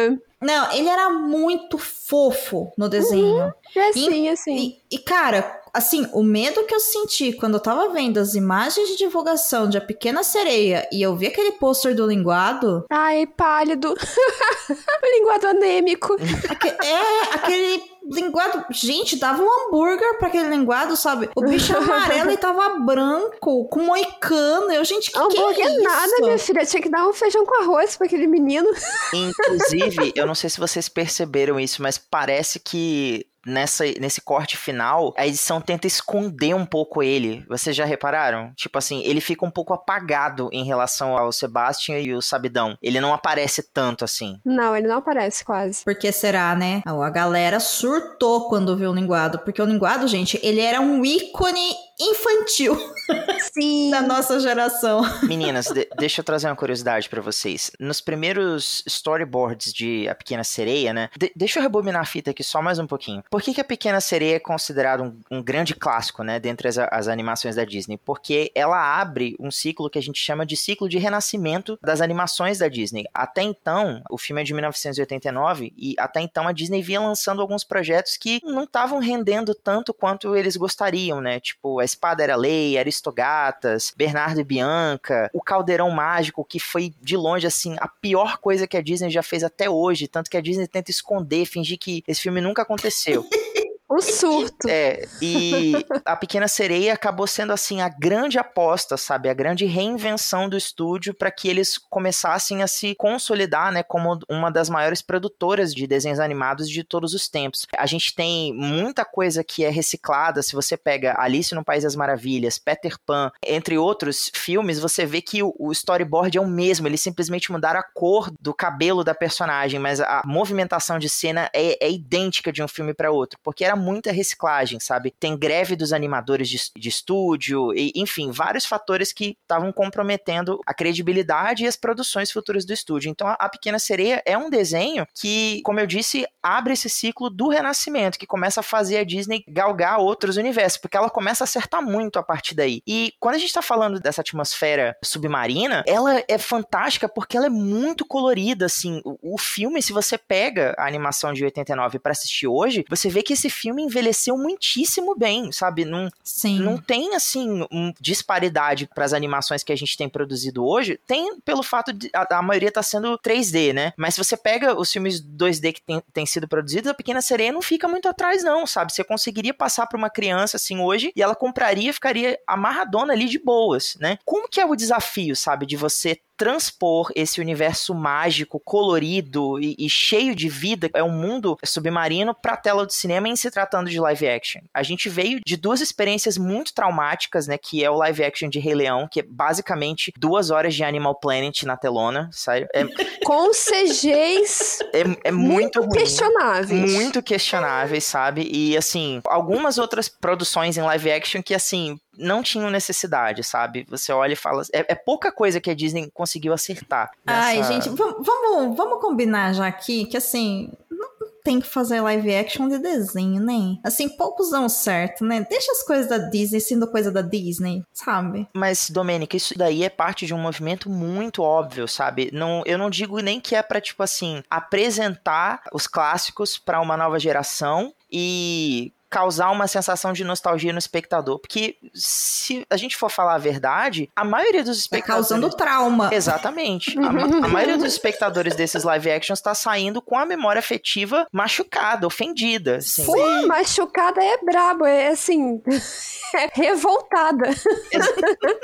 Não, ele era muito fofo no desenho. Uhum, é assim, e, assim. E, e, cara, assim, o medo que eu senti quando eu tava vendo as imagens de divulgação de A Pequena Sereia e eu vi aquele pôster do linguado. Ai, pálido. o linguado anêmico. Aque, é, aquele linguado. Gente, dava um hambúrguer pra aquele linguado, sabe? O bicho amarelo e tava branco, com moicano. Eu, gente, que hambúrguer que é isso? nada, minha filha. Tinha que dar um feijão com arroz pra aquele menino. Inclusive, eu não sei se vocês perceberam isso, mas parece que nessa, nesse corte final, a edição tenta esconder um pouco ele. Vocês já repararam? Tipo assim, ele fica um pouco apagado em relação ao Sebastian e o Sabidão. Ele não aparece tanto assim. Não, ele não aparece quase. Por que será, né? A galera surtou quando viu o linguado. Porque o linguado, gente, ele era um ícone infantil Sim. da nossa geração. Meninas, de- deixa eu trazer uma curiosidade pra vocês. Nos primeiros storyboards de A Pequena Sereia, né? de- deixa eu rebobinar a fita aqui só mais um pouquinho. Por que, que A Pequena Sereia é considerado um, um grande clássico, né? Dentre as, as animações da Disney? Porque ela abre um ciclo que a gente chama de ciclo de renascimento das animações da Disney. Até então, o filme é de 1989 e até então a Disney vinha lançando alguns projetos que não estavam rendendo tanto quanto eles gostariam, né? Tipo, a Espada era Lei, Aristogatas, Bernardo e Bianca, o Caldeirão Mágico, que foi de longe assim a pior coisa que a Disney já fez até hoje, tanto que a Disney tenta esconder, fingir que esse filme nunca aconteceu. O surto. É, e a Pequena Sereia acabou sendo assim a grande aposta, sabe, a grande reinvenção do estúdio para que eles começassem a se consolidar, né, como uma das maiores produtoras de desenhos animados de todos os tempos. A gente tem muita coisa que é reciclada, se você pega Alice no País das Maravilhas, Peter Pan, entre outros filmes, você vê que o, storyboard é o mesmo, eles simplesmente mudaram a cor do cabelo da personagem, mas a movimentação de cena é, é idêntica de um filme para outro, porque era muita reciclagem, sabe? Tem greve dos animadores de, de estúdio, e, enfim, vários fatores que estavam comprometendo a credibilidade e as produções futuras do estúdio. Então, a, a Pequena Sereia é um desenho que, como eu disse, abre esse ciclo do renascimento, que começa a fazer a Disney galgar outros universos, porque ela começa a acertar muito a partir daí. E quando a gente tá falando dessa atmosfera submarina, ela é fantástica porque ela é muito colorida, assim. O, o filme, se você pega a animação de 89 para assistir hoje, você vê que esse filme envelheceu muitíssimo bem, sabe? Não, Sim. não tem, assim, um disparidade para as animações que a gente tem produzido hoje. Tem pelo fato de a, a maioria tá sendo 3D, né? Mas se você pega os filmes 2D que tem, tem sido produzidos, a Pequena Sereia não fica muito atrás, não, sabe? Você conseguiria passar para uma criança, assim, hoje, e ela compraria e ficaria amarradona ali de boas, né? Como que é o desafio, sabe? De você transpor esse universo mágico, colorido e, e, cheio de vida, é um mundo submarino para a tela do cinema em se tratando de live action. A gente veio de duas experiências muito traumáticas, né, que é o live action de Rei Leão, que é basicamente duas horas de Animal Planet na telona, sério. É, Com CGs é, é muito, muito ruim. questionáveis. Muito questionáveis, sabe? E assim, algumas outras produções em live action que assim, não tinham necessidade, sabe? Você olha e fala. É, é pouca coisa que a Disney conseguiu acertar. Ai, nessa- gente, vam- vamos, vamos combinar já aqui que assim. Não tem que fazer live action de desenho, né? Assim, poucos dão certo, né? Deixa as coisas da Disney sendo coisa da Disney, sabe? Mas, Domênica, isso daí é parte de um movimento muito óbvio, sabe? Não, eu não digo nem que é pra, tipo assim, apresentar os clássicos pra uma nova geração e causar uma sensação de nostalgia no espectador. Porque se a gente for falar a verdade, a maioria dos Tá espectadores... causando trauma. Exatamente. A, ma- a maioria dos espectadores desses live actions tá saindo com a memória afetiva machucada, ofendida. assim. Pô, machucada é brabo, é assim, é revoltada. Ex-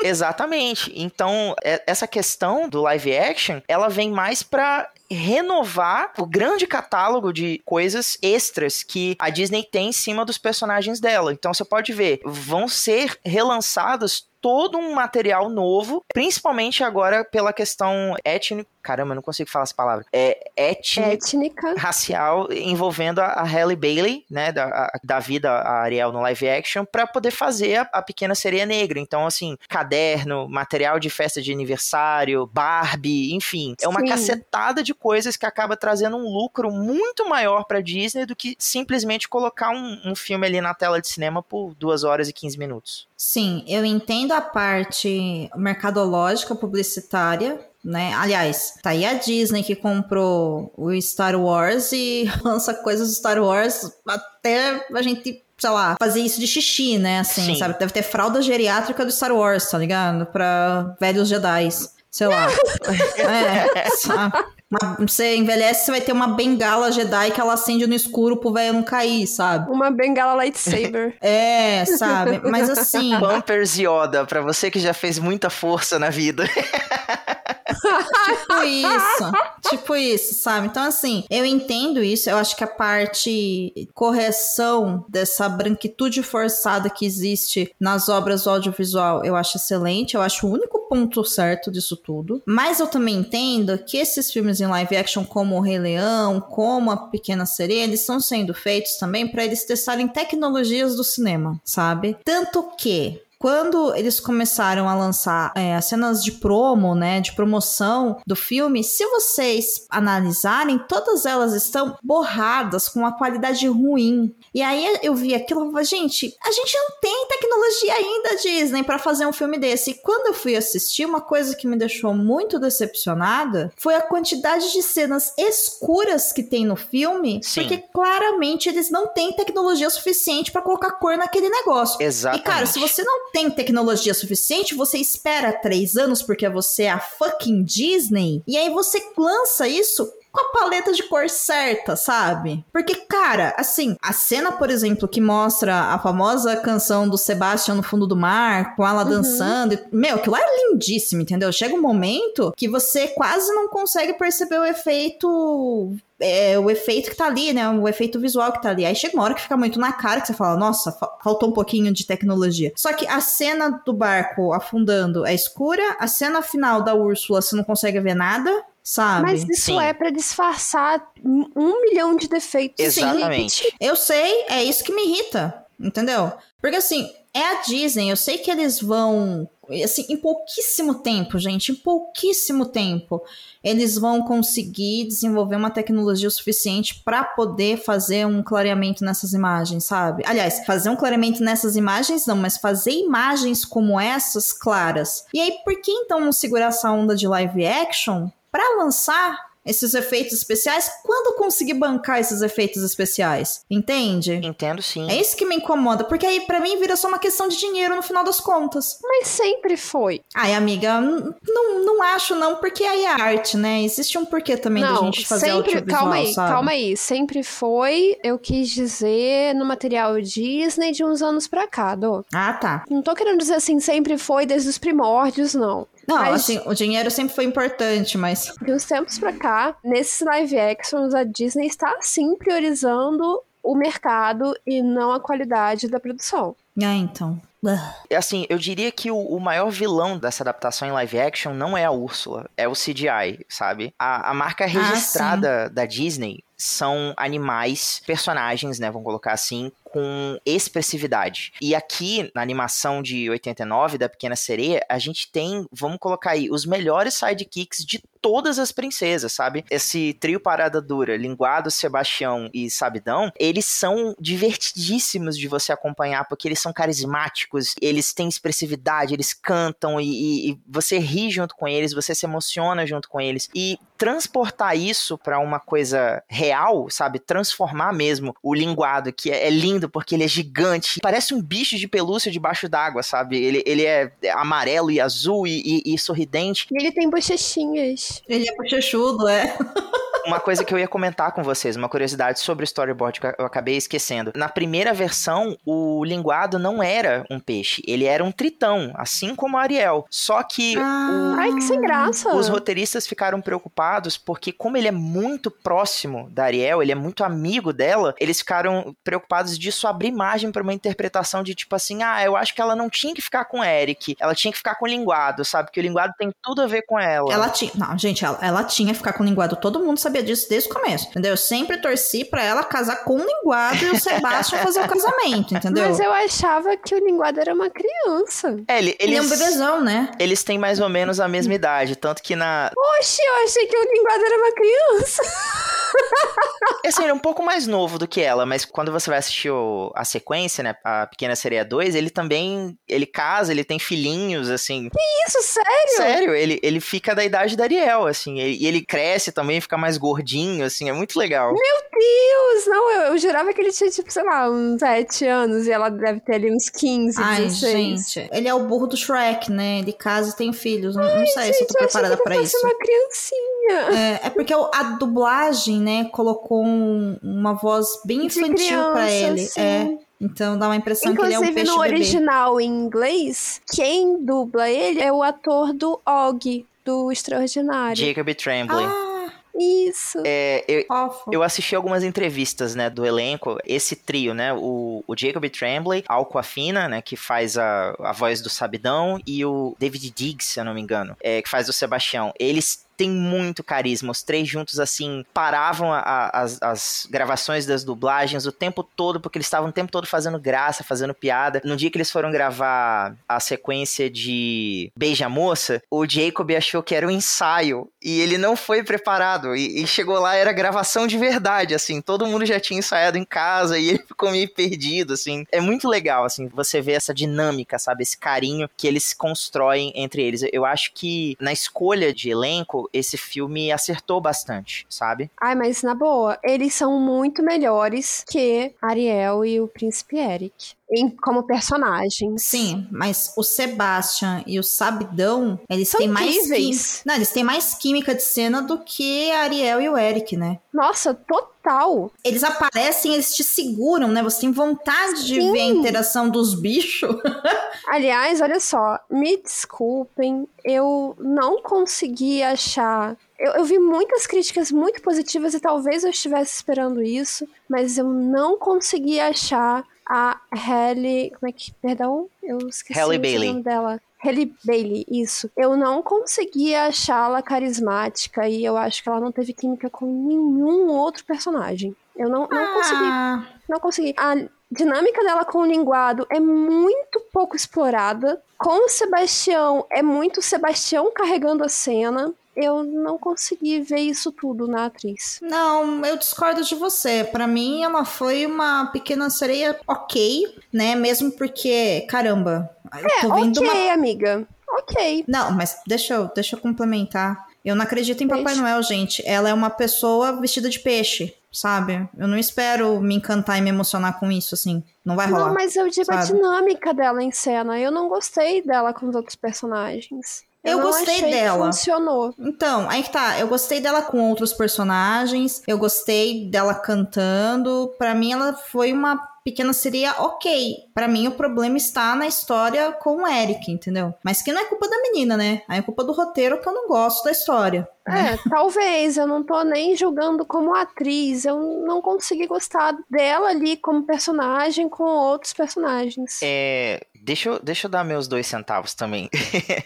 exatamente. Então, é- essa questão do live action, ela vem mais pra renovar o grande catálogo de coisas extras que a Disney tem em cima dos personagens dela. Então você pode ver, vão ser relançados todo um material novo, principalmente agora pela questão étnica. Caramba, eu não consigo falar essa palavra. É étnica Étnica. racial envolvendo a, a Halle Bailey, né, da, a- da vida a Ariel no live action, pra poder fazer a, a pequena sereia negra. Então, assim, caderno, material de festa de aniversário, Barbie, enfim, é uma Sim. cacetada de coisas que acaba trazendo um lucro muito maior pra Disney do que simplesmente colocar um, um filme ali na tela de cinema por duas horas e 15 minutos. Sim, eu entendo a parte mercadológica, publicitária, né? Aliás, tá aí a Disney que comprou o Star Wars e lança coisas do Star Wars até a gente sei lá, fazer isso de xixi, né? Assim, Sim. sabe? Deve ter fralda geriátrica do Star Wars, tá ligado? Pra velhos Jedi. Sei lá. é, sabe? Uma- você envelhece, você vai ter uma bengala Jedi que ela acende no escuro pro velho não cair, sabe? Uma bengala lightsaber. É, sabe? Mas assim. Pampers Yoda, pra você que já fez muita força na vida. Tipo isso. Tipo isso, sabe? Então, assim, eu entendo isso. Eu acho que a parte correção dessa branquitude forçada que existe nas obras do audiovisual, eu acho excelente. Eu acho o único ponto certo disso tudo. Mas eu também entendo que esses filmes em live action, como o Rei Leão, como a Pequena Sereia, eles estão sendo feitos também para eles testarem tecnologias do cinema, sabe? Tanto que quando eles começaram a lançar é, as cenas de promo, né, de promoção do filme, se vocês analisarem, todas elas estão borradas com uma qualidade ruim. E aí eu vi aquilo e falei, gente, a gente não tem tecnologia ainda, Disney, para fazer um filme desse. E quando eu fui assistir, uma coisa que me deixou muito decepcionada foi a quantidade de cenas escuras que tem no filme, Sim. porque claramente eles não têm tecnologia suficiente para colocar cor naquele negócio. Exatamente. E, cara, se você não tem tecnologia suficiente, você espera três anos porque você é a fucking Disney, e aí você lança isso com a paleta de cor certa, sabe? Porque, cara, assim, a cena, por exemplo, que mostra a famosa canção do Sebastian no fundo do mar, com ela dançando, e- meu, aquilo é lindíssimo, entendeu? Chega um momento que você quase não consegue perceber o efeito é, o efeito que tá ali, né? O efeito visual que tá ali. Aí chega uma hora que fica muito na cara que você fala, nossa, fa- faltou um pouquinho de tecnologia. Só que a cena do barco afundando é escura, a cena final da Úrsula você não consegue ver nada, sabe? Mas isso Sim. é pra disfarçar um milhão de defeitos. Exatamente. Eu sei, é isso que me irrita, entendeu? Porque assim, é a Disney, eu sei que eles vão. Assim, em pouquíssimo tempo, gente, em pouquíssimo tempo, eles vão conseguir desenvolver uma tecnologia suficiente para poder fazer um clareamento nessas imagens, sabe? Aliás, fazer um clareamento nessas imagens não, mas fazer imagens como essas claras. E aí, por que então não segurar essa onda de live action para lançar esses efeitos especiais quando conseguir bancar esses efeitos especiais? Entende? Entendo sim. É isso que me incomoda, porque aí pra mim vira só uma questão de dinheiro no final das contas. Mas sempre foi. Ai, amiga, não, não acho não, porque aí é arte, né? Existe um porquê também da não, gente fazer sempre. audiovisual, Calma aí, sabe? calma aí. Sempre foi. Eu quis dizer no material Disney de uns anos pra cá, Dô. Ah, tá. Não tô querendo dizer assim, sempre foi desde os primórdios, não. Não, Mas- assim, o dinheiro sempre foi importante, mas De uns tempos pra cá, nesses live actions, a Disney está sim priorizando o mercado e não a qualidade da produção. ah, então. Ah, É Assim, eu diria que o, o maior vilão dessa adaptação em live action não é a Úrsula, é o CGI, sabe? A, a marca registrada da Disney são animais, personagens, né? Vamos colocar assim, com expressividade. E aqui, na animação de 89 da Pequena Sereia, a gente tem, vamos colocar aí, os melhores sidekicks de todas as princesas, sabe? Esse trio Parada Dura, Linguado, Sebastião e Sabidão, eles são divertidíssimos de você acompanhar, porque eles são carismáticos, eles têm expressividade, eles cantam e, e- você ri junto com eles, você se emociona junto com eles. E transportar isso pra uma coisa real, sabe? Transformar mesmo o linguado, que é, é lindo porque ele é gigante, parece um bicho de pelúcia debaixo d'água, sabe? Ele, ele é amarelo e azul e, e- e sorridente. E ele tem bochechinhas. ele é bochechudo, é. Uma coisa que eu ia comentar com vocês, uma curiosidade sobre o storyboard que eu acabei esquecendo. Na primeira versão, o linguado não era um peixe, ele era um tritão, assim como a Ariel. Só que Ah. o- Ai, que sem graça. os roteiristas ficaram preocupados porque, como ele é muito próximo da Ariel, ele é muito amigo dela, eles ficaram preocupados disso abrir margem para uma interpretação de tipo assim: ah, eu acho que ela não tinha que ficar com o Eric, ela tinha que ficar com o linguado, sabe? Que o linguado tem tudo a ver com ela. Ela tinha. Não, gente, ela, ela tinha que ficar com linguado. Todo mundo sabia disso desde o começo, entendeu? Eu sempre torci pra ela casar com o linguado e o Sebastião fazer o casamento, entendeu? Mas eu achava que o linguado era uma criança. É, ele- Ele é um eles, bebezão, né? eles têm mais ou menos a mesma idade, tanto que na, Oxi, eu achei que o linguado era uma criança. Assim, ele é um pouco mais novo do que ela, mas quando você vai assistir o, a sequência, né, a Pequena Sereia 2, ele também, ele casa, ele tem filhinhos, assim. Isso, sério? Sério, ele, ele fica da idade da Ariel, assim, e ele cresce também, fica mais gordinho, assim, é muito legal. Meu Deus, não, eu, eu jurava que ele tinha, tipo, sei lá, uns 7 anos, e ela deve ter ali uns 15, Ai, 16. gente, ele é o burro do Shrek, né? Ele casa e tem filhos. Não, não sei se eu tô Gente, eu achei preparada que pra ele isso. uma criancinha. É, é porque o- a dublagem, né, colocou um- uma voz bem infantil pra criança, ele. sim. É. Então dá uma impressão que ele é um Inclusive, peixe no bebê. original em inglês, quem dubla ele é o ator do Og, do Extraordinário. Jacob Tremblay. Ah, Isso. É, eu. Eu assisti algumas entrevistas, né, do elenco, esse trio, né, o, o Jacob Tremblay, a Alcoafina, né, que faz a, a voz do Sabidão, e o David Diggs, se eu não me engano, é, que faz o Sebastião. Eles têm muito carisma, os três juntos, assim, paravam a- a- as, as gravações das dublagens o tempo todo, porque eles estavam o tempo todo fazendo graça, fazendo piada. No dia que eles foram gravar a sequência de Beija Moça, o Jacob achou que era um ensaio, e ele não foi preparado, e, e chegou lá, era gravação de verdade, assim, todo mundo já tinha ensaiado em casa, e ele ficou meio perdido, assim. É muito legal, assim, você ver essa dinâmica, sabe, esse carinho que eles constroem entre eles. Eu acho que na escolha de elenco, esse filme acertou bastante, sabe? Ai, mas na boa, eles são muito melhores que Ariel e o Príncipe Eric. Em, como personagens. Sim, mas o Sebastian e o Sabidão, eles São têm mais incríveis. quim- Não, eles têm mais química de cena do que a Ariel e o Eric, né? Nossa, total. Eles aparecem, eles te seguram, né? Você tem vontade de Sim. ver a interação dos bichos. Aliás, olha só, me desculpem, eu não consegui achar. Eu, eu vi muitas críticas muito positivas e talvez eu estivesse esperando isso, mas eu não consegui achar a Halle. Como é que. Perdão? Eu esqueci Halle o Bailey. nome dela. Halle Bailey, isso. Eu não consegui achá-la carismática e eu acho que ela não teve química com nenhum outro personagem. Eu não, não consegui Ah, não consegui. A dinâmica dela com o linguado é muito pouco explorada. Com o Sebastião, é muito Sebastião carregando a cena. Eu não consegui ver isso tudo na atriz. Não, eu discordo de você. Pra mim, ela foi uma pequena sereia ok, né? Mesmo porque, caramba, eu tô vendo ok, uma amiga. Ok. Não, mas deixa eu, deixa eu complementar. Eu não acredito em Papai Peixe. Noel, gente. Ela é uma pessoa vestida de peixe, sabe? Eu não espero me encantar e me emocionar com isso, assim. Não vai rolar. Não, mas eu digo a sabe? dinâmica dela em cena. Eu não gostei dela com os outros personagens. Eu não gostei achei que dela. funcionou. Então, aí que tá. Eu gostei dela com outros personagens. Eu gostei dela cantando. Pra mim, ela foi uma pequena sereia ok. Pra mim, o problema está na história com o Eric, entendeu? Mas que não é culpa da menina, né? Aí é culpa do roteiro que eu não gosto da história. né? É, talvez, eu não tô nem julgando como atriz, eu não consegui gostar dela ali como personagem com outros personagens. É, deixa, eu, deixa eu dar meus dois centavos também.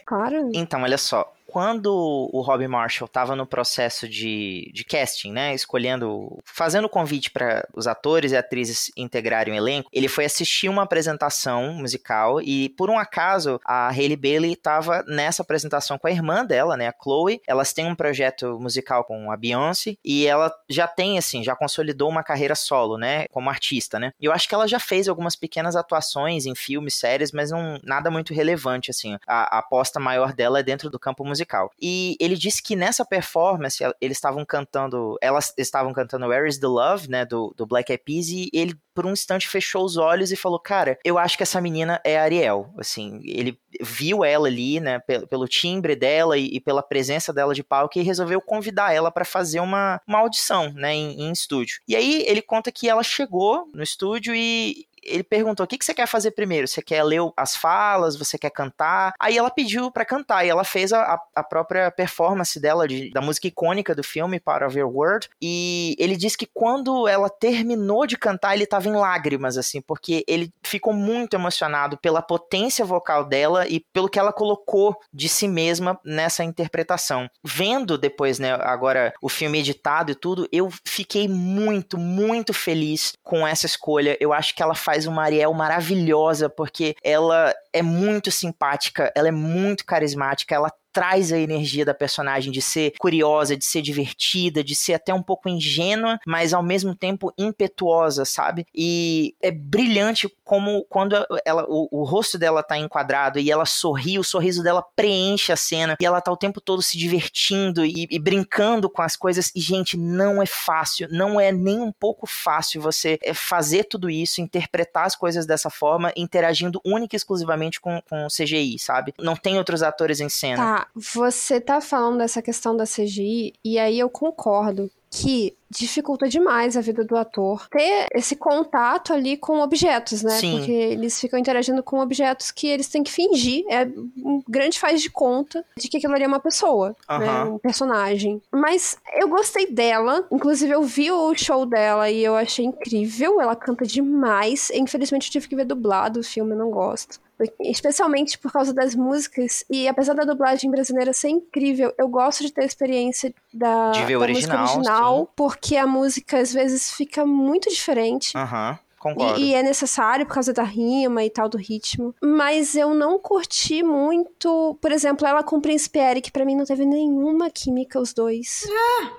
Claro. Então, olha só. Quando o Robbie Marshall estava no processo de, de casting, né, escolhendo, fazendo o convite para os atores e atrizes integrarem o elenco, ele foi assistir uma apresentação musical e, por um acaso, a Hailey Bailey estava nessa apresentação com a irmã dela, né, a Chloe. Elas têm um projeto musical com a Beyoncé e ela já tem, assim, já consolidou uma carreira solo, né, como artista, né. E eu acho que ela já fez algumas pequenas atuações em filmes, séries, mas não nada muito relevante, assim. A, a aposta maior dela é dentro do campo musical. E ele disse que nessa performance eles estavam cantando, elas estavam cantando Where is the Love, né, do, do Black Eyed Peas, e ele por um instante fechou os olhos e falou: Cara, eu acho que essa menina é Ariel. Assim, ele viu ela ali, né, pelo, pelo timbre dela e, e, pela presença dela de palco e resolveu convidar ela para fazer uma, uma audição, né, em, em estúdio. E aí ele conta que ela chegou no estúdio e, ele perguntou: o que, que você quer fazer primeiro? Você quer ler as falas? Você quer cantar? Aí ela pediu para cantar e ela fez a, a própria performance dela, de, da música icônica do filme, Part of Your World. E ele disse que quando ela terminou de cantar, ele tava em lágrimas, assim, porque ele ficou muito emocionado pela potência vocal dela e pelo que ela colocou de si mesma nessa interpretação. Vendo depois, né, agora o filme editado e tudo, eu fiquei muito, muito feliz com essa escolha. Eu acho que ela faz faz uma Ariel maravilhosa, porque ela é muito simpática, ela é muito carismática, ela traz a energia da personagem de ser curiosa, de ser divertida, de ser até um pouco ingênua, mas ao mesmo tempo impetuosa, sabe? E é brilhante como quando ela, o, o rosto dela tá enquadrado e ela sorri, o sorriso dela preenche a cena e ela tá o tempo todo se divertindo e, e brincando com as coisas. E, gente, não é fácil, não é nem um pouco fácil você é, fazer tudo isso, interpretar as coisas dessa forma, interagindo única e exclusivamente com, com CGI, sabe? Não tem outros atores em cena. Tá, você tá falando dessa questão da CGI, e aí eu concordo que dificulta demais a vida do ator ter esse contato ali com objetos, né? Sim. Porque eles ficam interagindo com objetos que eles têm que fingir. É um grande faz de conta de que aquilo ali é uma pessoa, né? Aham. Um personagem. Mas eu gostei dela. Inclusive, eu vi o show dela e eu achei incrível. Ela canta demais. Infelizmente, eu tive que ver dublado o filme, eu não gosto. Especialmente por causa das músicas. E apesar da dublagem brasileira ser incrível, eu gosto de ter a experiência da, De ver da original, música original, sim. porque a música às vezes fica muito diferente. Aham, concordo. E, e é necessário por causa da rima e tal, do ritmo. Mas eu não curti muito. Por exemplo, ela com o Príncipe Eric, pra mim não teve nenhuma química os dois.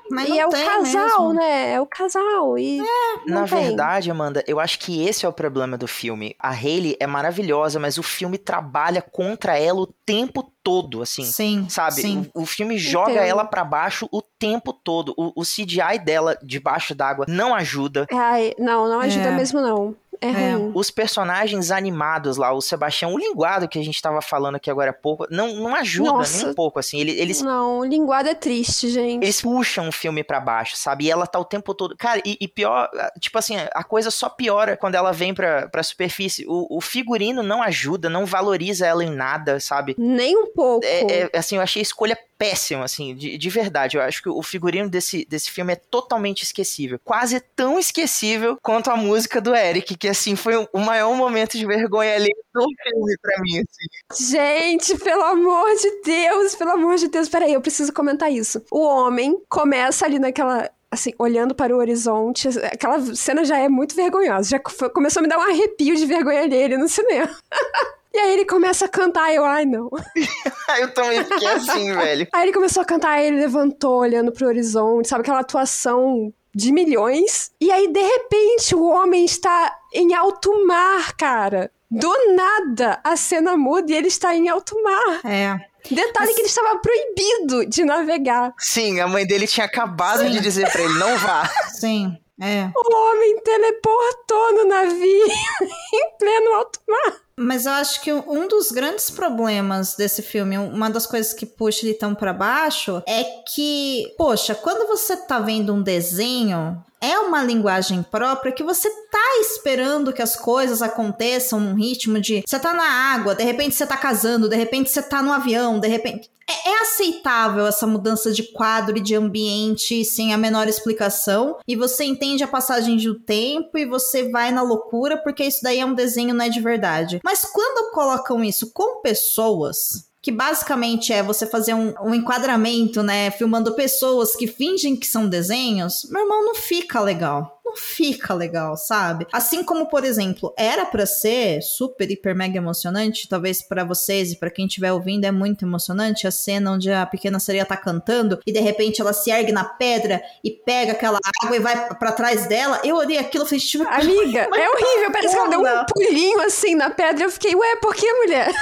Mas e não é o tem casal, mesmo. né? É o casal. E não Na tem. verdade, Amanda, eu acho que esse é o problema do filme. A Hayley é maravilhosa, mas o filme trabalha contra ela o tempo todo, assim. Sim, Sabe? sim. O, o filme joga Entendo. ela pra baixo o tempo todo. O, o CGI dela debaixo d'água não ajuda. Ai, não, não ajuda É. mesmo, não. É, É. ruim. Os personagens animados lá, o Sebastião, o linguado que a gente tava falando aqui agora há pouco, não, não ajuda Nossa. nem um pouco, assim. Ele- Eles, Não, linguado é triste, gente. eles puxam o filme pra baixo, sabe? E ela tá o tempo todo. Cara, e, e pior, tipo assim, a coisa só piora quando ela vem pra, pra superfície. O, o figurino não ajuda, não valoriza ela em nada, sabe? Nem um pouco. É, é, assim, eu achei a escolha péssima, assim, de, de verdade. Eu acho que o figurino desse, desse filme é totalmente esquecível. Quase tão esquecível quanto a música do Eric, que, assim, foi o maior momento de vergonha ali do filme pra mim, assim. Gente, pelo amor de Deus, pelo amor de Deus. Peraí, eu preciso comentar isso. O homem começa ali naquela. Assim, olhando para o horizonte, aquela cena já é muito vergonhosa. Já começou a me dar um arrepio de vergonha dele no cinema. E aí ele começa a cantar, eu, ai não. Eu também fiquei assim, velho. Aí ele começou a cantar, aí ele levantou olhando pro horizonte, sabe aquela atuação de milhões? E aí, de repente, o homem está em alto mar, cara. Do nada, a cena muda e ele está em alto mar. É. Detalhe que ele estava proibido de navegar. Sim, a mãe dele tinha acabado de dizer pra ele, não vá. Sim, é. O homem teleportou no navio em pleno alto mar. Mas eu acho que um dos grandes problemas desse filme, uma das coisas que puxa ele tão pra baixo, é que, poxa, quando você tá vendo um desenho, é uma linguagem própria que você tá esperando que as coisas aconteçam num ritmo de você tá na água, de repente você tá casando, de repente você tá no avião, de repente. É, é aceitável essa mudança de quadro e de ambiente sem a menor explicação. E você entende a passagem do tempo e você vai na loucura, porque isso daí é um desenho, não é de verdade. Mas quando colocam isso com pessoas. Que basicamente é você fazer um, um enquadramento, né? Filmando pessoas que fingem que são desenhos, meu irmão, não fica legal. Não fica legal, sabe? Assim como, por exemplo, era pra ser super, hiper, mega emocionante, talvez pra vocês e pra quem estiver ouvindo é muito emocionante a cena onde a pequena sereia tá cantando e de repente ela se ergue na pedra e pega aquela água e vai pra trás dela. Eu olhei aquilo e falei, tipo, Amiga, é horrível. Parece que ela deu um pulinho assim na pedra. Eu fiquei, ué, por que, mulher?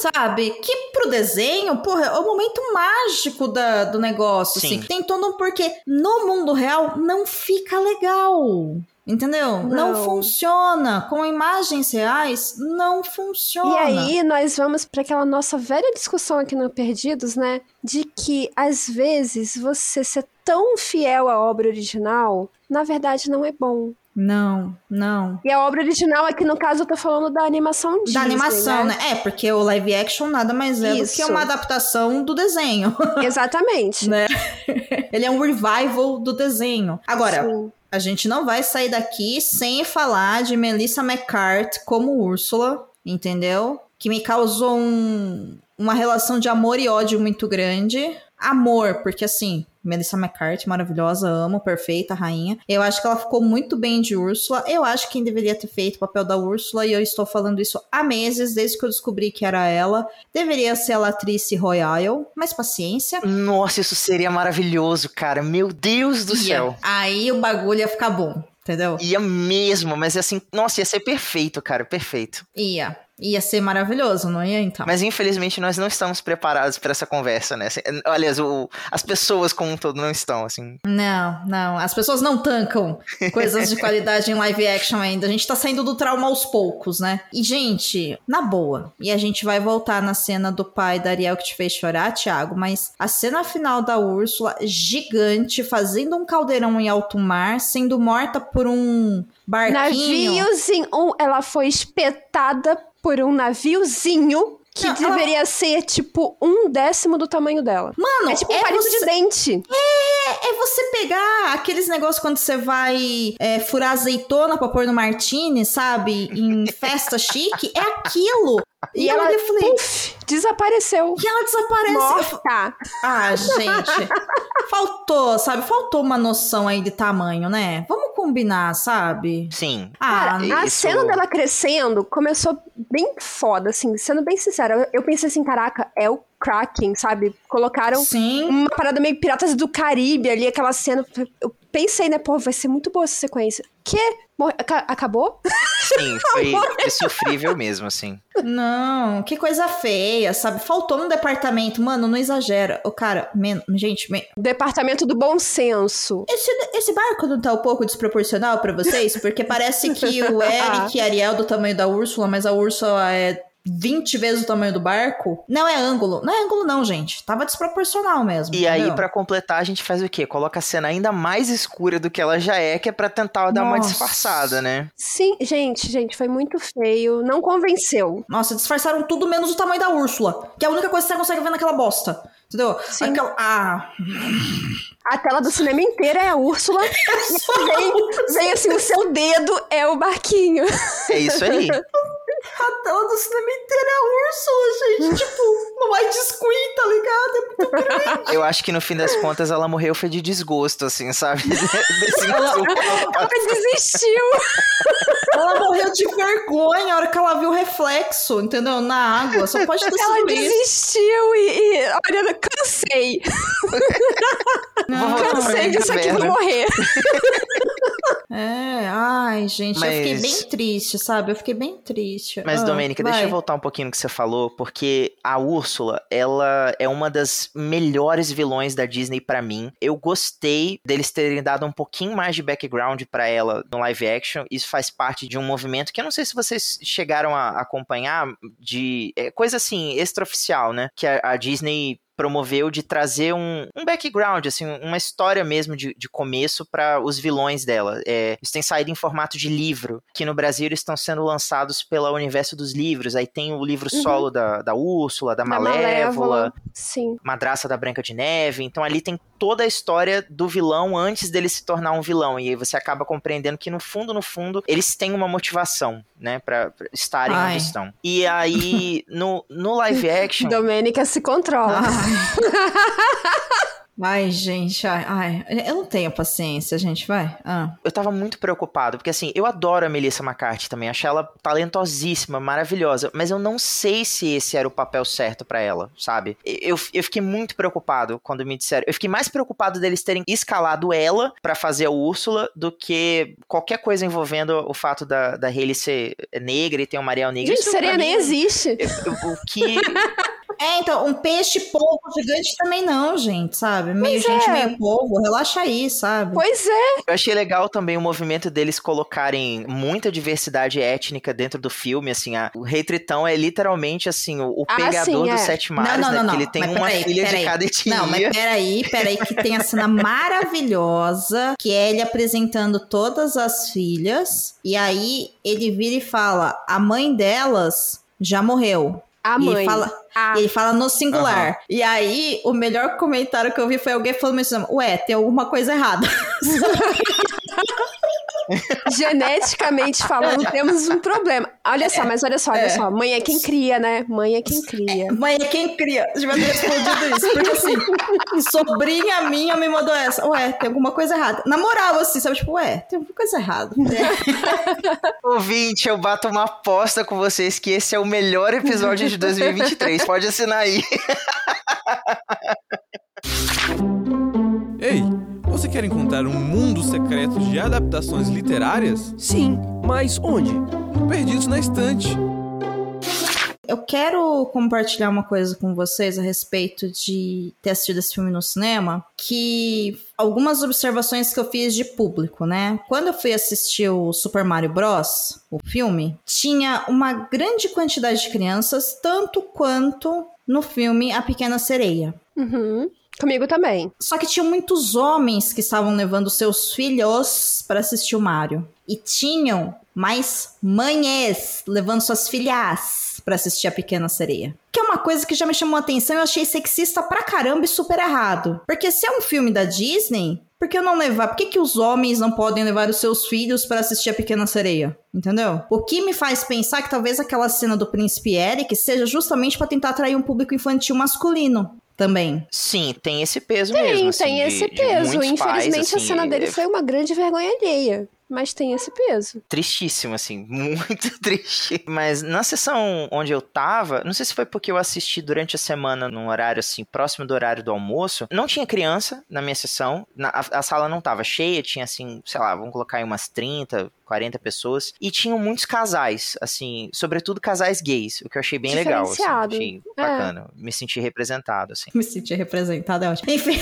Sabe? Que pro desenho, porra, é o momento mágico da, do negócio, Sim. assim. Tem todo um porquê. No mundo real, não fica legal. Entendeu? Não, Não. funciona. Com imagens reais, não funciona. E aí nós vamos para aquela nossa velha discussão aqui no Perdidos, né? De que às vezes você ser tão fiel à obra original, na verdade não é bom. Não, não. E a obra original aqui no caso eu tô falando da animação Disney, Da animação, né? né? É, porque o live action nada mais é do que Isso. uma adaptação do desenho. Exatamente. né? Ele é um revival do desenho. Agora, Sim. A gente não vai sair daqui sem falar de Melissa McCarthy como Úrsula, entendeu? Que me causou um- uma relação de amor e ódio muito grande. amor, porque assim, Melissa McCarthy, maravilhosa, amo, perfeita, rainha. Eu acho que ela ficou muito bem de Úrsula. Eu acho que quem deveria ter feito o papel da Úrsula, e eu estou falando isso há meses, desde que eu descobri que era ela, deveria ser a atriz Royale, mas paciência. Nossa, isso seria maravilhoso, cara. Meu Deus do Ia. céu. Aí o bagulho ia ficar bom, entendeu? Ia mesmo, mas assim, nossa, ia ser perfeito, cara, perfeito. Ia. Ia ser maravilhoso, não ia então? Mas infelizmente nós não estamos preparados para essa conversa, né? Assim, Aliás, o, as pessoas como um todo não estão, assim. Não, não. As pessoas não tancam coisas de qualidade em live action ainda. A gente tá saindo do trauma aos poucos, né? E, gente, na boa. E a gente vai voltar na cena do pai da Ariel que te fez chorar, Thiago. Mas a cena final da Úrsula, gigante, fazendo um caldeirão em alto mar, sendo morta por um barquinho. Naviozinho. Um, ela foi espetada por um naviozinho que Não, ela- deveria ser, tipo, um décimo do tamanho dela. Mano, é tipo um é palito você- de dente. É, é você pegar aqueles negócios quando você vai é, furar azeitona pra pôr no martini, sabe? Em festa chique. É aquilo. E, E ela puf, desapareceu. e ela desaparece. Eu Morta. Ah, gente. faltou, sabe? Faltou uma noção aí de tamanho, né? Vamos combinar, sabe? Sim. Ah, Cara, A Isso- cena dela crescendo começou bem foda, assim, sendo bem sincera. Eu, eu pensei assim, caraca, é o Kraken, sabe? Colocaram sim. uma parada meio Piratas do Caribe ali, aquela cena. Eu pensei, né, pô, vai ser muito boa essa sequência. Que? Morre- aca- acabou? Sim, foi, foi sofrível mesmo, assim. Não, que coisa feia, sabe? Faltou um departamento. Mano, não exagera. O cara, men- gente, men- Departamento do Bom Senso. esse, esse barco não tá um pouco desproporcional pra vocês? Porque parece que o Eric e a Ariel do tamanho da Úrsula, mas a Úrsula é 20 vezes o tamanho do barco. Não é ângulo. Não é ângulo, não, gente. Tava desproporcional mesmo. E aí, entendeu? pra completar, a gente faz o quê? Coloca a cena ainda mais escura do que ela já é, que é pra tentar dar uma Nossa. disfarçada, né? Sim, gente, gente, foi muito feio. Não convenceu. Nossa, disfarçaram tudo menos o tamanho da Úrsula. Que é a única coisa que você consegue ver naquela bosta. Entendeu? Sim. Aquela... Ah, A tela do cinema inteira é a Úrsula. e vem, vem assim, o seu dedo é o barquinho. É isso aí. a tela do cinema inteira é a Úrsula, gente. tipo, no widescreen, tá ligado? É muito grande. Eu acho que no fim das contas ela morreu foi de desgosto, assim, sabe? Desse Ela desistiu. Ela morreu de vergonha a hora que ela viu o reflexo, entendeu? Na água. Só pode ter Ela sido isso. desistiu e, e olha, eu cansei. Vou Cansei disso aqui, vou caverna. morrer. É, ai, gente, eu fiquei Mas- bem triste, sabe? Eu fiquei bem triste. Mas, Ah, Domênica, deixa vai. eu voltar um pouquinho no que você falou, porque a Úrsula, ela é uma das melhores vilões da Disney pra mim. Eu gostei deles terem dado um pouquinho mais de background pra ela no live action. Isso faz parte de um movimento que eu não sei se vocês chegaram a acompanhar, de é, coisa assim, extraoficial, né? Que a, a Disney promoveu de trazer um, um background, assim, uma história mesmo de, de começo para os vilões dela. É, eles têm saído em formato de livro, que no Brasil eles estão sendo lançados pela Universo dos Livros. Aí tem o livro Uhum. solo da, da Úrsula, da, Da Malévola, Sim. Madraça da Branca de Neve. Então ali tem toda a história do vilão antes dele se tornar um vilão. E aí você acaba compreendendo que no fundo, no fundo, eles têm uma motivação, né, pra, pra estarem Ai. onde estão. E aí, no, no live action. Domênica se controla. Ai. Gente, ai, ai, eu não tenho paciência, gente, vai. Ah. eu tava muito preocupado, porque assim, eu adoro a Melissa McCarthy também, achei ela talentosíssima, maravilhosa, mas eu não sei se esse era o papel certo pra ela, sabe? Eu, eu fiquei muito preocupado quando me disseram. Eu fiquei mais preocupado deles terem escalado ela pra fazer a Úrsula do que qualquer coisa envolvendo o fato da, da Hailey ser negra e ter um Mariel negra. Gente, sereia nem existe. eu- eu- o que É, então, um peixe polvo gigante também não, gente, sabe? Meio Pois gente, é. meio polvo, relaxa aí, sabe? Pois é. Eu achei legal também o movimento deles colocarem muita diversidade étnica dentro do filme, assim, a- o Rei Tritão é literalmente, assim, o, o Ah, pegador sim, é. dos sete mares, não, não, né, não, que não. ele tem Mas uma peraí, filha peraí. de cada etnia. Não, mas peraí, peraí, que tem a cena maravilhosa, que é ele apresentando todas as filhas, e aí ele vira e fala, a mãe delas já morreu. A E mãe. ele fala, A- e ele fala no singular. E aí, o melhor comentário que eu vi foi alguém falando assim, ué, tem alguma coisa errada. Geneticamente falando, temos um problema. Olha só, mas olha só, olha É. só. Mãe é quem cria, né? Mãe é quem cria. Mãe, quem cria? Devia ter respondido isso. Porque assim, sobrinha minha me mandou essa. Ué, tem alguma coisa errada. Na moral, assim, sabe? Tipo, ué, tem alguma coisa errada. É. Ouvinte, eu bato uma aposta com vocês que esse é o melhor episódio de 2023. Pode assinar aí. Ei, você quer encontrar um mundo secreto de adaptações literárias? Sim, mas onde? Perdidos na estante. Eu quero compartilhar uma coisa com vocês a respeito de ter assistido esse filme no cinema, que algumas observações que eu fiz de público, né? Quando eu fui assistir o Super Mario Bros, o filme, tinha uma grande quantidade de crianças, tanto quanto no filme A Pequena Sereia. Uhum. Comigo também. Só que tinha muitos homens que estavam levando seus filhos para assistir o Mario. E tinham mais mães levando suas filhas para assistir a Pequena Sereia. Que é uma coisa que já me chamou a atenção e eu achei sexista pra caramba e super errado. Porque se é um filme da Disney, por que não levar? Por que, que os homens não podem levar os seus filhos para assistir a Pequena Sereia? Entendeu? O que me faz pensar que talvez aquela cena do Príncipe Eric seja justamente para tentar atrair um público infantil masculino também. Sim, tem esse peso Tem, mesmo. assim, tem de- esse de peso. muitos Infelizmente, pais, a assim, cena dele foi uma grande vergonha alheia. Mas tem esse peso. tristíssimo, assim, muito triste. Mas na sessão onde eu tava, não sei se foi porque eu assisti durante a semana num horário assim, próximo do horário do almoço, não tinha criança na minha sessão, na- a, a sala não tava cheia, tinha assim, sei lá, vamos colocar aí umas 30, 40 pessoas, e tinham muitos casais, assim, sobretudo casais gays, o que eu achei bem legal, assim, Diferenciado. achei É. bacana, me senti representado, assim. Me sentir representada, é ótimo. Enfim.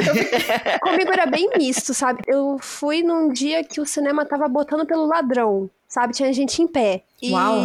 Comigo era bem misto, sabe? Eu fui num dia que o cinema tava botando pelo ladrão, sabe? Tinha gente em pé. E Uau.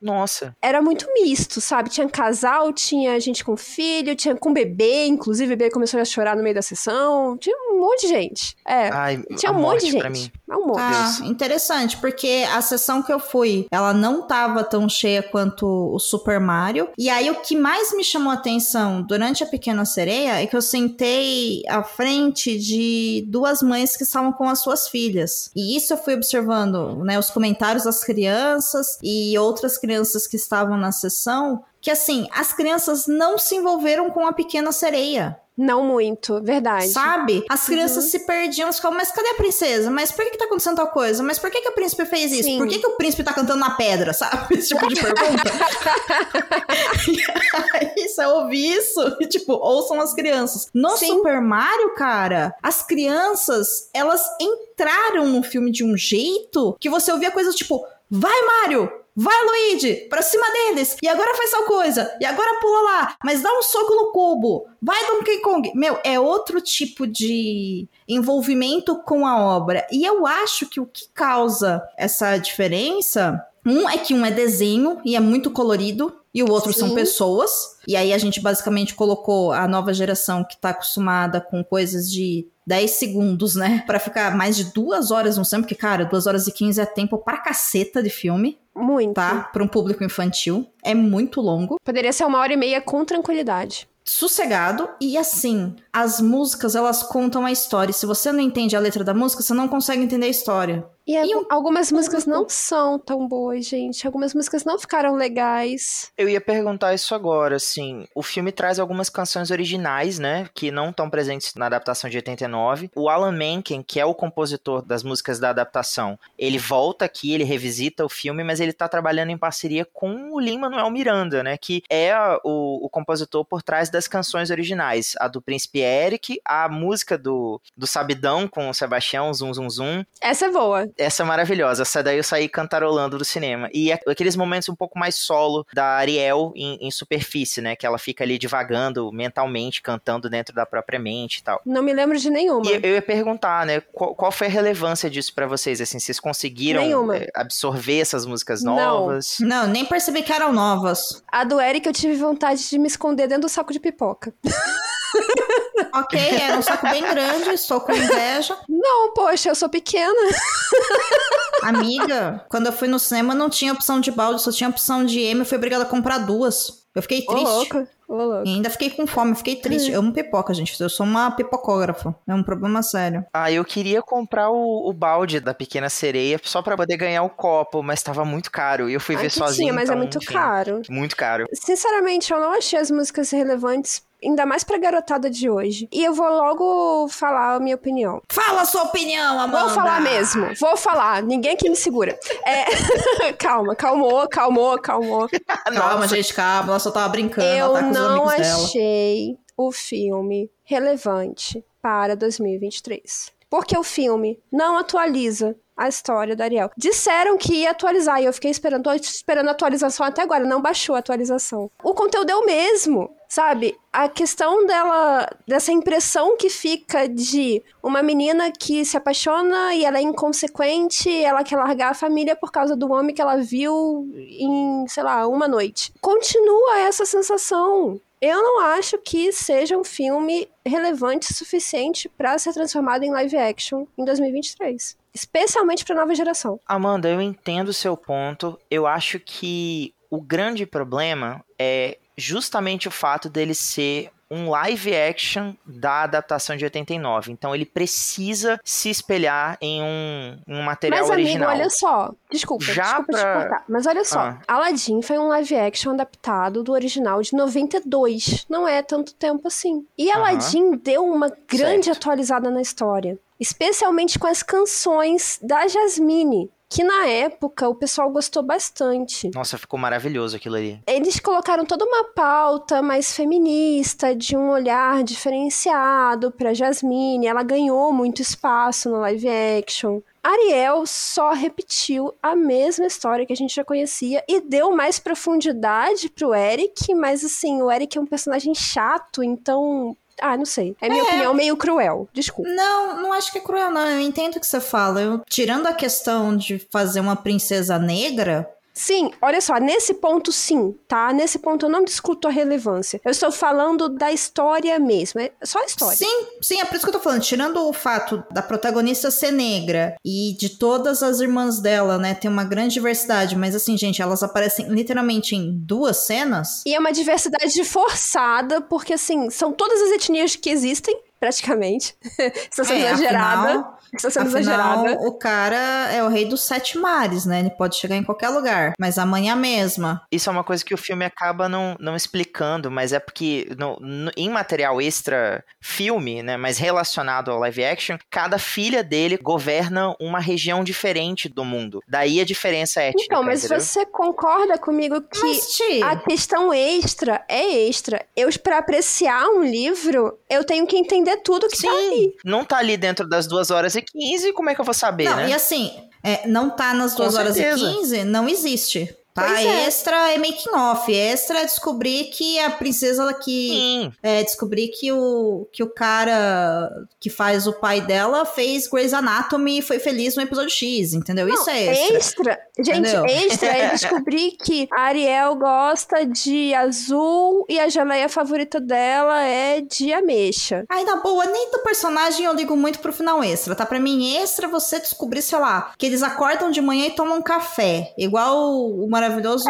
Nossa, era muito misto, sabe? Tinha casal, tinha gente com filho, tinha com bebê, inclusive o bebê começou a chorar no meio da sessão. Tinha um monte de gente. É. ai, Tinha a um monte de gente. mim. É um monte. Ah, interessante, porque a sessão que eu fui, ela não tava tão cheia quanto o Super Mario. E aí, o que mais me chamou a atenção durante a Pequena Sereia é que eu sentei à frente de duas mães que estavam com as suas filhas. E isso eu fui observando, né, os comentários das crianças e outras crianças que estavam na sessão. Que assim, as crianças não se envolveram com a Pequena Sereia. Não muito, verdade. Sabe? As crianças Uhum. se perdiam, ficavam, mas cadê a princesa? Mas por que, que tá acontecendo tal coisa? Mas por que, que o príncipe fez isso? Sim. Por que, que o príncipe tá cantando na pedra? Sabe? Esse tipo de pergunta. aí você ouve isso e, tipo, ouçam as crianças. No Sim. Super Mario, cara, as crianças, elas entraram no filme de um jeito que você ouvia coisas tipo, vai, Mario! Vai, Luigi, pra cima deles. E agora faz tal coisa. E agora pula lá. Mas dá um soco no cubo. Vai, Donkey Kong. Meu, é outro tipo de envolvimento com a obra. E eu acho que o que causa essa diferença. Um é que um é desenho e é muito colorido. E o outro são Sim. pessoas. E aí a gente basicamente colocou a nova geração que tá acostumada com coisas de 10 segundos, né? Pra ficar mais de duas horas no cinema. Porque, cara, duas horas e 15 é tempo pra caceta de filme Muito. tá? Para um público infantil. É muito longo, Poderia ser uma hora e meia com tranquilidade. sossegado e assim, as músicas elas contam a história. Se você não entende a letra da música, você não consegue entender a história. E, E algu- um- algumas músicas não são tão boas, gente. Algumas músicas não ficaram legais. Eu ia perguntar isso agora, assim, o filme traz algumas canções originais, né, que não estão presentes na adaptação de 89. O Alan Menken, que é o compositor das músicas da adaptação, ele volta aqui, ele revisita o filme, mas ele tá trabalhando em parceria com o Lin-Manuel Miranda, né, que é o, o compositor por trás das canções originais, a do Príncipe Eric, a música do, do Sabidão com o Sebastião, Zum Zum Zum, Essa é boa. Essa é maravilhosa. Essa daí eu saí cantarolando do cinema. E é aqueles momentos um pouco mais solo da Ariel em, em superfície, né? Que ela fica ali divagando mentalmente, cantando dentro da própria mente e tal. Não me lembro de nenhuma. E eu ia perguntar, né? Qual, qual foi a relevância disso pra vocês? Assim, vocês conseguiram Nenhuma. eh, absorver essas músicas Não. novas? Não, nem percebi que eram novas. A do Eric eu tive vontade de me esconder dentro do saco de pipoca. Ok, era um saco bem grande, estou com inveja. Não, poxa, eu sou pequena. Amiga, quando eu fui no cinema não tinha opção de balde, só tinha opção de M, eu fui obrigada a comprar duas. Eu fiquei triste. louco. Ô. E ainda fiquei com fome, fiquei triste. Eu amo pipoca, gente. Eu sou uma pipocógrafa. É um problema sério. Ah, eu queria comprar o, o balde da Pequena Sereia só pra poder ganhar o copo, mas tava muito caro. E eu fui ver Aqui sozinho. tinha, mas é então, muito enfim, caro. Muito caro. Sinceramente, eu não achei as músicas relevantes, ainda mais pra garotada de hoje. E eu vou logo falar a minha opinião. Fala a sua opinião, Amanda! Vou falar mesmo, vou falar, ninguém aqui me segura. É... calma, calmou, calmou, calmou. Calma, Nossa. gente, calma. Ela só tava brincando. Eu ela tá com os não amigos dela. achei o filme relevante para 2023. Porque o filme não atualiza a história da Ariel. Disseram que ia atualizar e eu fiquei esperando, tô esperando a atualização até agora, não baixou a atualização. O conteúdo é o mesmo, sabe? A questão dela, dessa impressão que fica de uma menina que se apaixona e ela é inconsequente, ela quer largar a família por causa do homem que ela viu em, sei lá, uma noite. Continua essa sensação. Eu não acho que seja um filme relevante o suficiente para ser transformado em live action em 2023. Especialmente para nova geração. Amanda, eu entendo o seu ponto. Eu acho que o grande problema é justamente o fato dele ser um live action da adaptação de 89. Então ele precisa se espelhar em um, um material Mas, amigo, original. olha só. Desculpa, Já desculpa pra- te cortar. Mas olha só. Ah. Aladdin foi um live action adaptado do original de 92. Não é tanto tempo assim. E. Aladdin deu uma grande Certo. atualizada na história. Especialmente com as canções da Jasmine. Que na época o pessoal gostou bastante. Nossa, ficou maravilhoso aquilo ali. Eles colocaram toda uma pauta mais feminista, de um olhar diferenciado pra Jasmine. Ela ganhou muito espaço no live action. Ariel só repetiu a mesma história que a gente já conhecia e deu mais profundidade pro Eric, mas assim, o Eric é um personagem chato, então. Ah, não sei. É minha opinião meio cruel. Desculpa. Não, não acho que é cruel, não. Eu entendo o que você fala. Eu, tirando a questão de fazer uma princesa negra, Sim, olha só, nesse ponto sim, tá? Nesse ponto eu não discuto a relevância. Eu estou falando da história mesmo, é só a história. Sim, sim, é por isso que eu tô falando. Tirando o fato da protagonista ser negra e de todas as irmãs dela, né, ter uma grande diversidade, mas assim, gente, elas aparecem literalmente em duas cenas. E é uma diversidade forçada, porque assim, são todas as etnias que existem, praticamente. Sendo É, exagerada. afinal- Estou sendo Afinal, exagerada. o cara é o rei dos sete mares, né? Ele pode chegar em qualquer lugar. Mas amanhã mesma. Isso é uma coisa que o filme acaba não, não explicando, mas é porque no- no- em material extra filme, né, mas relacionado ao live action, cada filha dele governa uma região diferente do mundo. Daí a diferença étnica, Então, mas entendeu? você concorda comigo que Mas, Ti, a questão extra é extra? Eu, pra apreciar um livro, eu tenho que entender tudo que tá ali. Sim, não tá ali dentro das 2 horas e 15, como é que eu vou saber, Não, né? e assim, é, não tá nas Com 2 horas certeza. e 15, não existe. Tá? É. Extra é making off. Extra é descobrir que a princesa que. Sim, É, descobrir que o, que o cara que faz o pai dela fez Grey's Anatomy e foi feliz no episódio X, entendeu? Isso é extra. Extra, gente, Entendeu? extra é descobrir que a Ariel gosta de azul e a geleia favorita dela é de ameixa. Ai, na boa, nem do personagem eu ligo muito pro final extra, tá? Pra mim, extra você descobrir, sei lá, que eles acordam de manhã e tomam café. Igual o, o maravilhoso.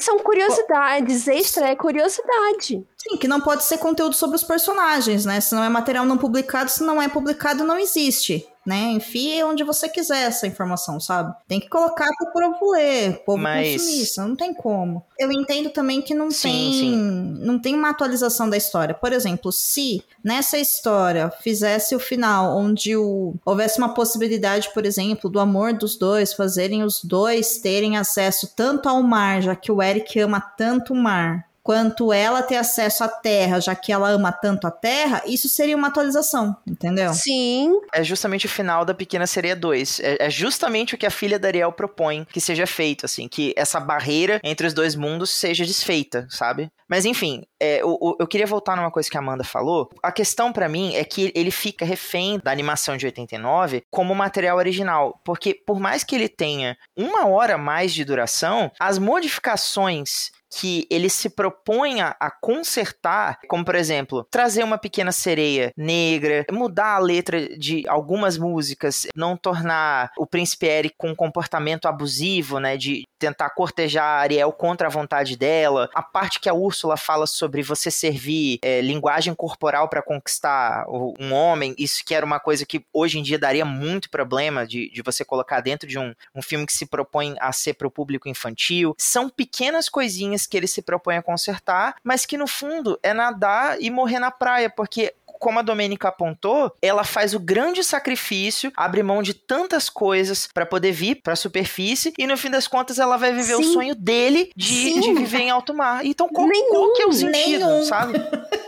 São curiosidades, extra é curiosidade. Sim, que não pode ser conteúdo sobre os personagens, né? Se não é material não publicado, se não é publicado, não existe. Né? Enfie onde você quiser essa informação, sabe? Tem que colocar pro povo ler, o povo Mas- consumir isso, não tem como. Eu entendo também que não Sim, tem sim. não tem uma atualização da história. Por exemplo, se nessa história fizesse o final onde o, houvesse uma possibilidade, por exemplo, do amor dos dois, fazerem os dois terem acesso tanto ao mar, já que o Eric ama tanto o mar, quanto ela ter acesso à terra, já que ela ama tanto a terra, isso seria uma atualização, entendeu? Sim, é justamente o final da Pequena Sereia 2. É, é justamente o que a filha da Ariel propõe que seja feito, assim, que essa barreira entre os dois mundos seja desfeita, sabe? Mas enfim, é, o- o- eu queria voltar numa coisa que a Amanda falou. A questão pra mim é que ele fica refém da animação de 89 como material original, porque por mais que ele tenha uma hora mais de duração, as modificações que ele se propõe a consertar, como por exemplo, trazer uma pequena sereia negra, mudar a letra de algumas músicas, não tornar o príncipe Eric com um comportamento abusivo, né, de tentar cortejar a Ariel contra a vontade dela, a parte que a Úrsula fala sobre você servir é, linguagem corporal para conquistar um homem, isso que era uma coisa que hoje em dia daria muito problema de, de você colocar dentro de um, um filme que se propõe a ser para o público infantil. São pequenas coisinhas que ele se propõe a consertar, mas que no fundo é nadar e morrer na praia, porque como a Domênica apontou, ela faz o grande sacrifício, abre mão de tantas coisas para poder vir para a superfície e no fim das contas ela vai viver Sim. o sonho dele de, de, viver em alto mar. Então qual, nenhum, qual que é o sentido, nenhum. sabe?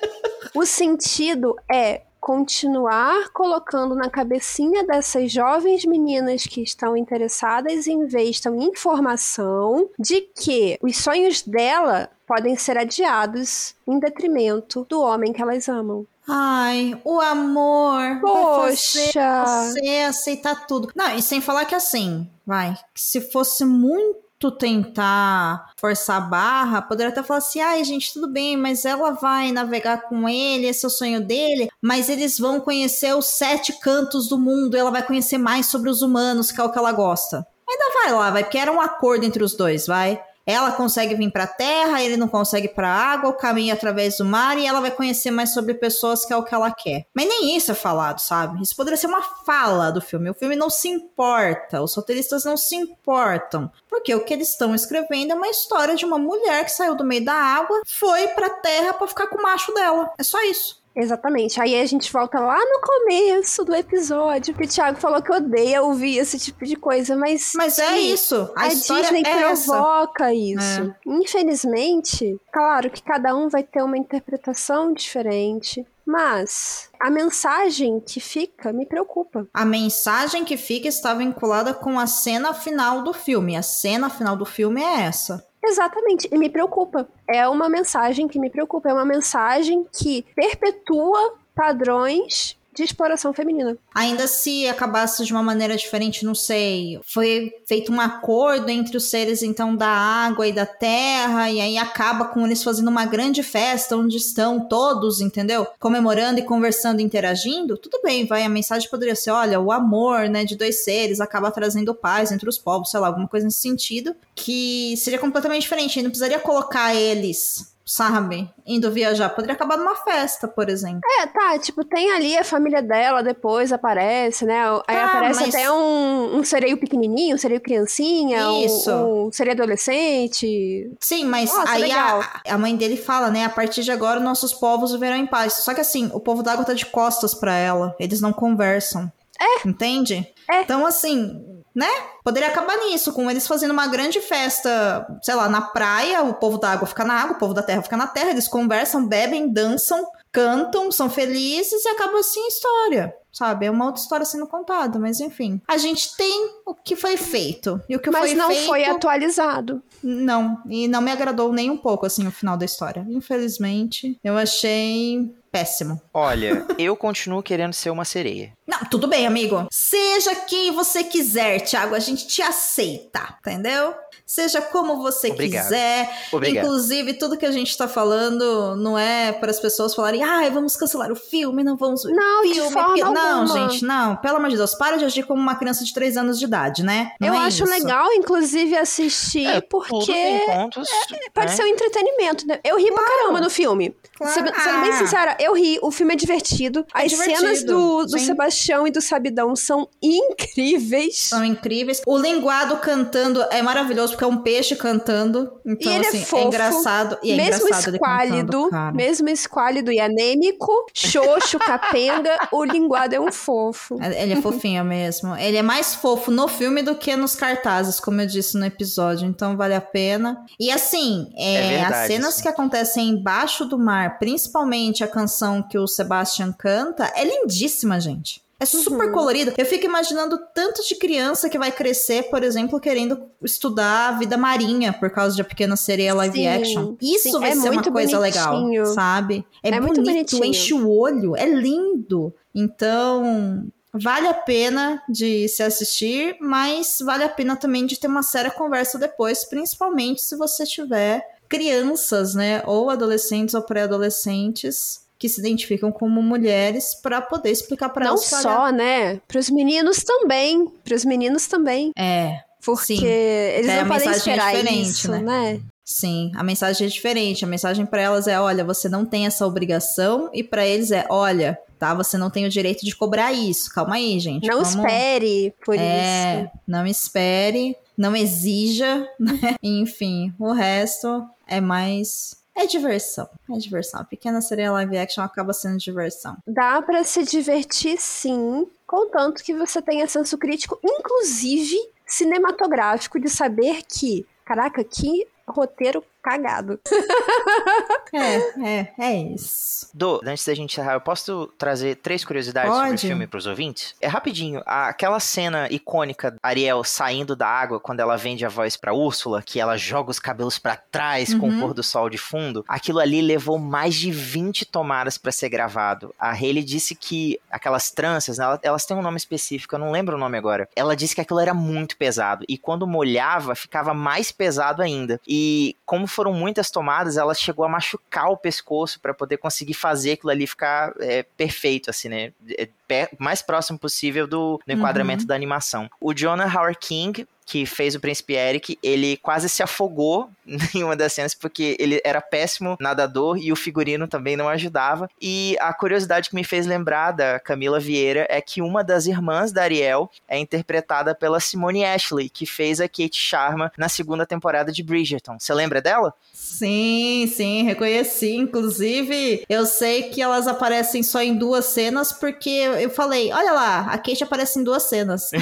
o sentido é continuar colocando na cabecinha dessas jovens meninas que estão interessadas estão em informação de que os sonhos dela podem ser adiados em detrimento do homem que elas amam. Ai, o amor. Poxa. Você aceitar tudo. Não, e sem falar que assim, vai, se fosse muito tu tentar forçar a barra, poderia até falar assim: ai, gente, tudo bem, mas ela vai navegar com ele, esse é o sonho dele, mas eles vão conhecer os sete cantos do mundo, ela vai conhecer mais sobre os humanos, que é o que ela gosta. Ainda vai lá, vai, porque era um acordo entre os dois, vai. Ela consegue vir para a terra, ele não consegue para a água, o caminho através do mar e ela vai conhecer mais sobre pessoas que é o que ela quer. Mas nem isso é falado, sabe? Isso poderia ser uma fala do filme. O filme não se importa, os roteiristas não se importam, porque o que eles estão escrevendo é uma história de uma mulher que saiu do meio da água, foi para a terra para ficar com o macho dela. É só isso. Exatamente. Aí a gente volta lá no começo do episódio, que o Thiago falou que odeia ouvir esse tipo de coisa, mas. Mas é isso. A, a Disney é provoca essa. isso. É. Infelizmente, claro que cada um vai ter uma interpretação diferente. Mas a mensagem que fica me preocupa. A mensagem que fica está vinculada com a cena final do filme. A cena final do filme é essa. Exatamente, e me preocupa. É uma mensagem que me preocupa, é uma mensagem que perpetua padrões de exploração feminina. Ainda se acabasse de uma maneira diferente, não sei. Foi feito um acordo entre os seres, então, da água e da terra, e aí acaba com eles fazendo uma grande festa onde estão todos, entendeu? Comemorando e conversando, interagindo. Tudo bem, vai. A mensagem poderia ser: olha, o amor, né, de dois seres acaba trazendo paz entre os povos, sei lá, alguma coisa nesse sentido, que seria completamente diferente. Não precisaria colocar eles sabe? Indo viajar. Poderia acabar numa festa, por exemplo. É, tá. Tipo, tem ali a família dela, depois aparece, né? Aí ah, aparece mas... até um, um sereio pequenininho, um sereio criancinha, Isso. Um, um sereio adolescente. Sim, mas Nossa, aí a, a, mãe dele fala, né? A partir de agora, nossos povos viverão em paz. Só que assim, o povo d'água tá de costas para ela. Eles não conversam. É. Entende? É. Então, assim, né? Poderia acabar nisso, com eles fazendo uma grande festa, sei lá, na praia, o povo da água fica na água, o povo da terra fica na terra, eles conversam, bebem, dançam, cantam, são felizes e acaba assim a história. Sabe, é uma outra história sendo contada, mas enfim. A gente tem o que foi feito. E o que mas foi não feito, foi atualizado. Não, e não me agradou nem um pouco, assim, o final da história. Infelizmente, eu achei péssimo. Olha, eu continuo querendo ser uma sereia. Não, tudo bem, amigo. Seja quem você quiser, Thiago, a gente te aceita, entendeu? Seja como você Obrigado. quiser. Obrigado. Inclusive, tudo que a gente tá falando não é para as pessoas falarem, ai, ah, vamos cancelar o filme, não vamos não, filme. De forma não, gente, não. Pelo amor de Deus, para de agir como uma criança de 3 anos de idade, né? Não eu é acho isso. legal, inclusive, assistir, é, porque. Pontos, é, pode né? ser um entretenimento, né? Eu ri claro. pra caramba no filme. Claro. Sendo, sendo bem sincera, eu ri. O filme é divertido. É As divertido. cenas do, do Sebastião e do Sabidão são incríveis. São incríveis. O linguado cantando é maravilhoso, porque é um peixe cantando. Então, e ele é assim, é, fofo, é engraçado. E é mesmo engraçado esquálido, cantando, mesmo esquálido e anêmico, xoxo, capenga, o linguado é um fofo. É, ele é fofinho mesmo. Ele é mais fofo no filme do que nos cartazes, como eu disse no episódio. Então, vale a pena. E assim, é, é verdade, as cenas que acontecem embaixo do mar, principalmente a canção que o Sebastian canta, é lindíssima, gente. É super uhum. colorido. Eu fico imaginando tanto de criança que vai crescer, por exemplo, querendo estudar a vida marinha por causa de a Pequena Sereia live sim, action. Isso sim, vai é ser uma coisa bonitinho. legal, sabe? É, é bonito, enche o olho, é lindo. Então, vale a pena de se assistir, mas vale a pena também de ter uma séria conversa depois, principalmente se você tiver crianças, né, ou adolescentes ou pré-adolescentes que se identificam como mulheres para poder explicar para Não elas. olha, só, né? Para os meninos também. Para os meninos também. É, Porque Sim. eles É, a não podem mensagem é esperar diferente, isso, né? né? sim, a mensagem é diferente. A mensagem para elas é, olha, você não tem essa obrigação e para eles é, olha, tá, você não tem o direito de cobrar isso. Calma aí, gente. Não vamos- espere por É, isso. não espere, não exija, né? Enfim, o resto é mais. É diversão. É diversão. A pequena sereia live action acaba sendo diversão. Dá pra se divertir sim, contanto que você tenha senso crítico, inclusive cinematográfico, de saber que, caraca, que roteiro cagado. É, é, é isso. Do, antes da gente encerrar, eu posso trazer três curiosidades sobre o Pode. filme pros ouvintes? É rapidinho. Aquela cena icônica da Ariel saindo da água quando ela vende a voz pra Úrsula, que ela joga os cabelos pra trás com o Uhum. pôr do sol de fundo, aquilo ali levou mais de 20 tomadas pra ser gravado. A Hayley disse que aquelas tranças, né, ela- elas têm um nome específico, eu não lembro o nome agora. Ela disse que aquilo era muito pesado e quando molhava ficava mais pesado ainda. E como foram muitas tomadas, ela chegou a machucar o pescoço pra poder conseguir fazer aquilo ali ficar é, perfeito, assim, né? É, mais próximo possível do, do enquadramento da animação. O Jonah Howard King, que fez o Príncipe Eric, ele quase se afogou em uma das cenas porque ele era péssimo nadador e o figurino também não ajudava. E a curiosidade que me fez lembrar da Camila Vieira é que uma das irmãs da Ariel é interpretada pela Simone Ashley, que fez a Kate Sharma na segunda temporada de Bridgerton. Você lembra dela? Sim, sim, reconheci. Inclusive, eu sei que elas aparecem só em duas cenas, porque eu falei: olha lá, a Kate aparece em duas cenas.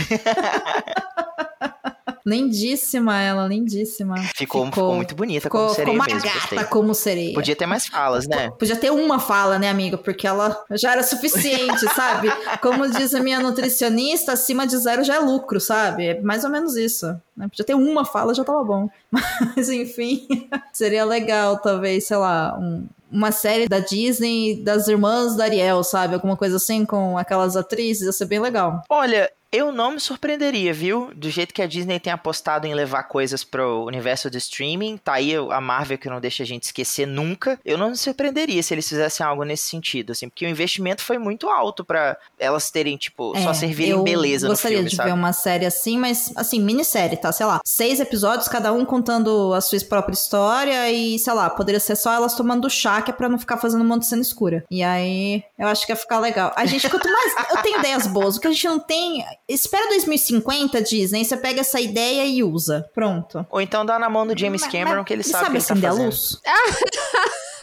lindíssima ela, lindíssima. Ficou, ficou muito bonita ficou, como ficou sereia uma mesmo, gata gostei. como sereia. Podia ter mais falas, né? Podia ter uma fala, né, amiga? Porque ela já era suficiente, sabe? Como diz a minha nutricionista, acima de zero já é lucro, sabe? É mais ou menos isso. né? Podia ter uma fala, já tava bom. Mas, enfim, seria legal, talvez, sei lá, um- uma série da Disney das irmãs da Ariel, sabe? Alguma coisa assim com aquelas atrizes, ia ser bem legal. Olha, eu não me surpreenderia, viu? Do jeito que a Disney tem apostado em levar coisas pro universo do streaming, tá aí a Marvel que não deixa a gente esquecer nunca. Eu não me surpreenderia se eles fizessem algo nesse sentido, assim, porque o investimento foi muito alto pra elas terem, tipo, só É, servirem eu beleza no gostaria filme, de sabe? ver uma série assim, mas assim, minissérie, tá? Sei lá, seis episódios, cada um contando a sua própria história e, sei lá, poderia ser só elas tomando chá, que é pra não ficar fazendo um monte de cena escura. E aí, eu acho que ia ficar legal. A gente, quanto mais. eu tenho ideias boas, o que a gente não tem. Espera 2050, Disney, você pega essa ideia e usa. Pronto. Ou então dá na mão do James Cameron, mas que ele sabe ele tá acender a fazendo. luz?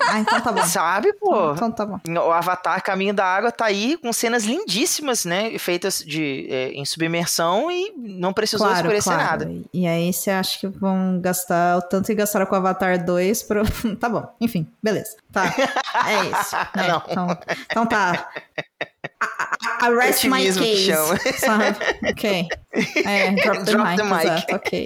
ah, então tá bom. Sabe, pô? Então tá bom. O Avatar Caminho da Água tá aí com cenas lindíssimas, né? Feitas de, é, em submersão e não precisou Claro, escurecer claro. nada. E aí você acha que vão gastar o tanto que gastaram com o Avatar 2 pro... Tá bom, enfim, beleza. Tá, é isso. É, Não. Então, então tá. I, I, I rest my case, sabe? Ok. É, drop the Drop mic, the mic. exato, ok.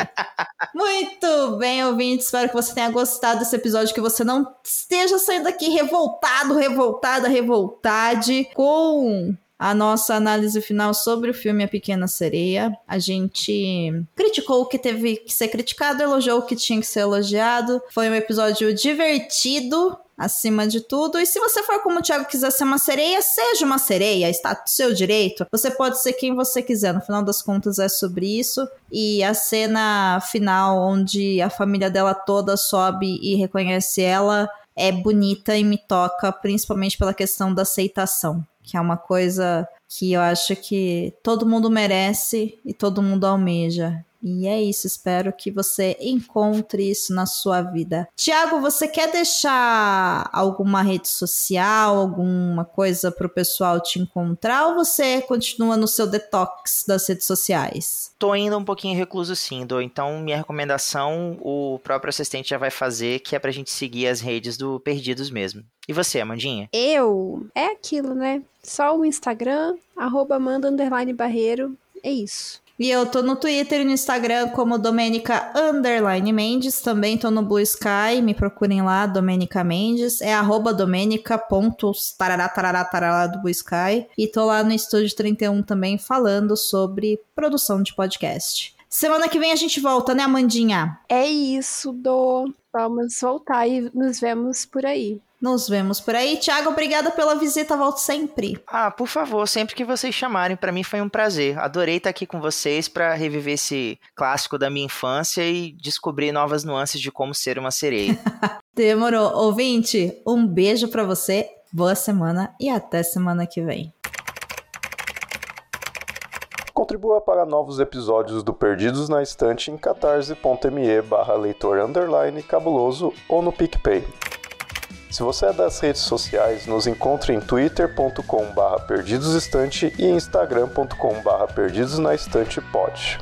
Muito bem, ouvinte. Espero que você tenha gostado desse episódio, que você não esteja saindo daqui revoltado, revoltada, revoltade com a nossa análise final sobre o filme A Pequena Sereia. A gente criticou o que teve que ser criticado, elogiou o que tinha que ser elogiado. Foi um episódio divertido. Acima de tudo, e se você for como o Thiago quiser ser uma sereia, seja uma sereia, está do seu direito. Você pode ser quem você quiser, no final das contas é sobre isso. E a cena final, onde a família dela toda sobe e reconhece ela, é bonita e me toca, principalmente pela questão da aceitação, que é uma coisa que eu acho que todo mundo merece e todo mundo almeja. E é isso, espero que você encontre isso na sua vida. Tiago, você quer deixar alguma rede social, alguma coisa para o pessoal te encontrar ou você continua no seu detox das redes sociais? Tô indo um pouquinho recluso sim, Dô. Então, minha recomendação, o próprio assistente já vai fazer, que é pra gente seguir as redes do Perdidos mesmo. E você, Amandinha? Eu, é aquilo, né? Só o Instagram, arroba Amanda underline Barreiro, é isso. E eu tô no Twitter e no Instagram como Domênica Underline Mendes. Também tô no Blue Sky, me procurem lá, Domênica Mendes. É arroba tarará, tarará do Blue Sky. E tô lá no Estúdio 31 também falando sobre produção de podcast. Semana que vem a gente volta, né, Amandinha? É isso, Do. Vamos voltar e nos vemos por aí. Nos vemos por aí. Tiago, obrigada pela visita. Volto sempre. Ah, por favor, sempre que vocês chamarem, para mim foi um prazer. Adorei estar aqui com vocês para reviver esse clássico da minha infância e descobrir novas nuances de como ser uma sereia. Demorou. Ouvinte, um beijo para você. Boa semana e até semana que vem. Contribua para novos episódios do Perdidos na Estante em catarse.me barra leitor underline cabuloso ou no PicPay. Se você é das redes sociais, nos encontre em twitter.com barra perdidosestante e instagram.com barra perdidosnaestantepod.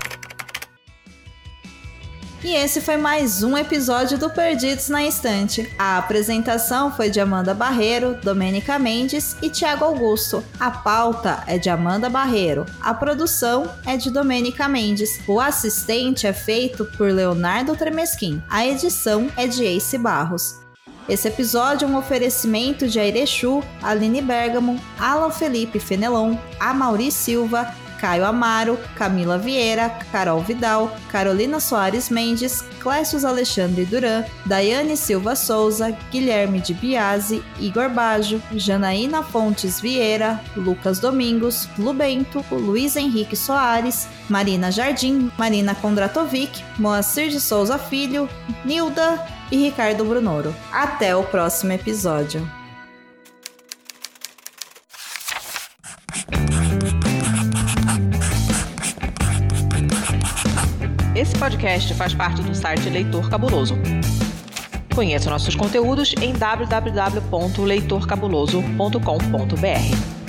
E esse foi mais um episódio do Perdidos na Estante. A apresentação foi de Amanda Barreiro, Domênica Mendes e Tiago Augusto. A pauta é de Amanda Barreiro. A produção é de Domênica Mendes. O assistente é feito por Leonardo Tremesquim. A edição é de Ace Barros. Esse episódio é um oferecimento de Airechu, Aline Bergamo, Alan Felipe Fenelon, Amauri Silva, Caio Amaro, Camila Vieira, Carol Vidal, Carolina Soares Mendes, Clécius Alexandre Duran, Daiane Silva Souza, Guilherme de Biase, Igor Bajo, Janaína Fontes Vieira, Lucas Domingos, Lubento, Luiz Henrique Soares, Marina Jardim, Marina Kondratovic, Moacir de Souza Filho, Nilda, e Ricardo Brunoro. Até o próximo episódio. Esse podcast faz parte do site Leitor Cabuloso. Conheça nossos conteúdos em www.leitorcabuloso.com.br.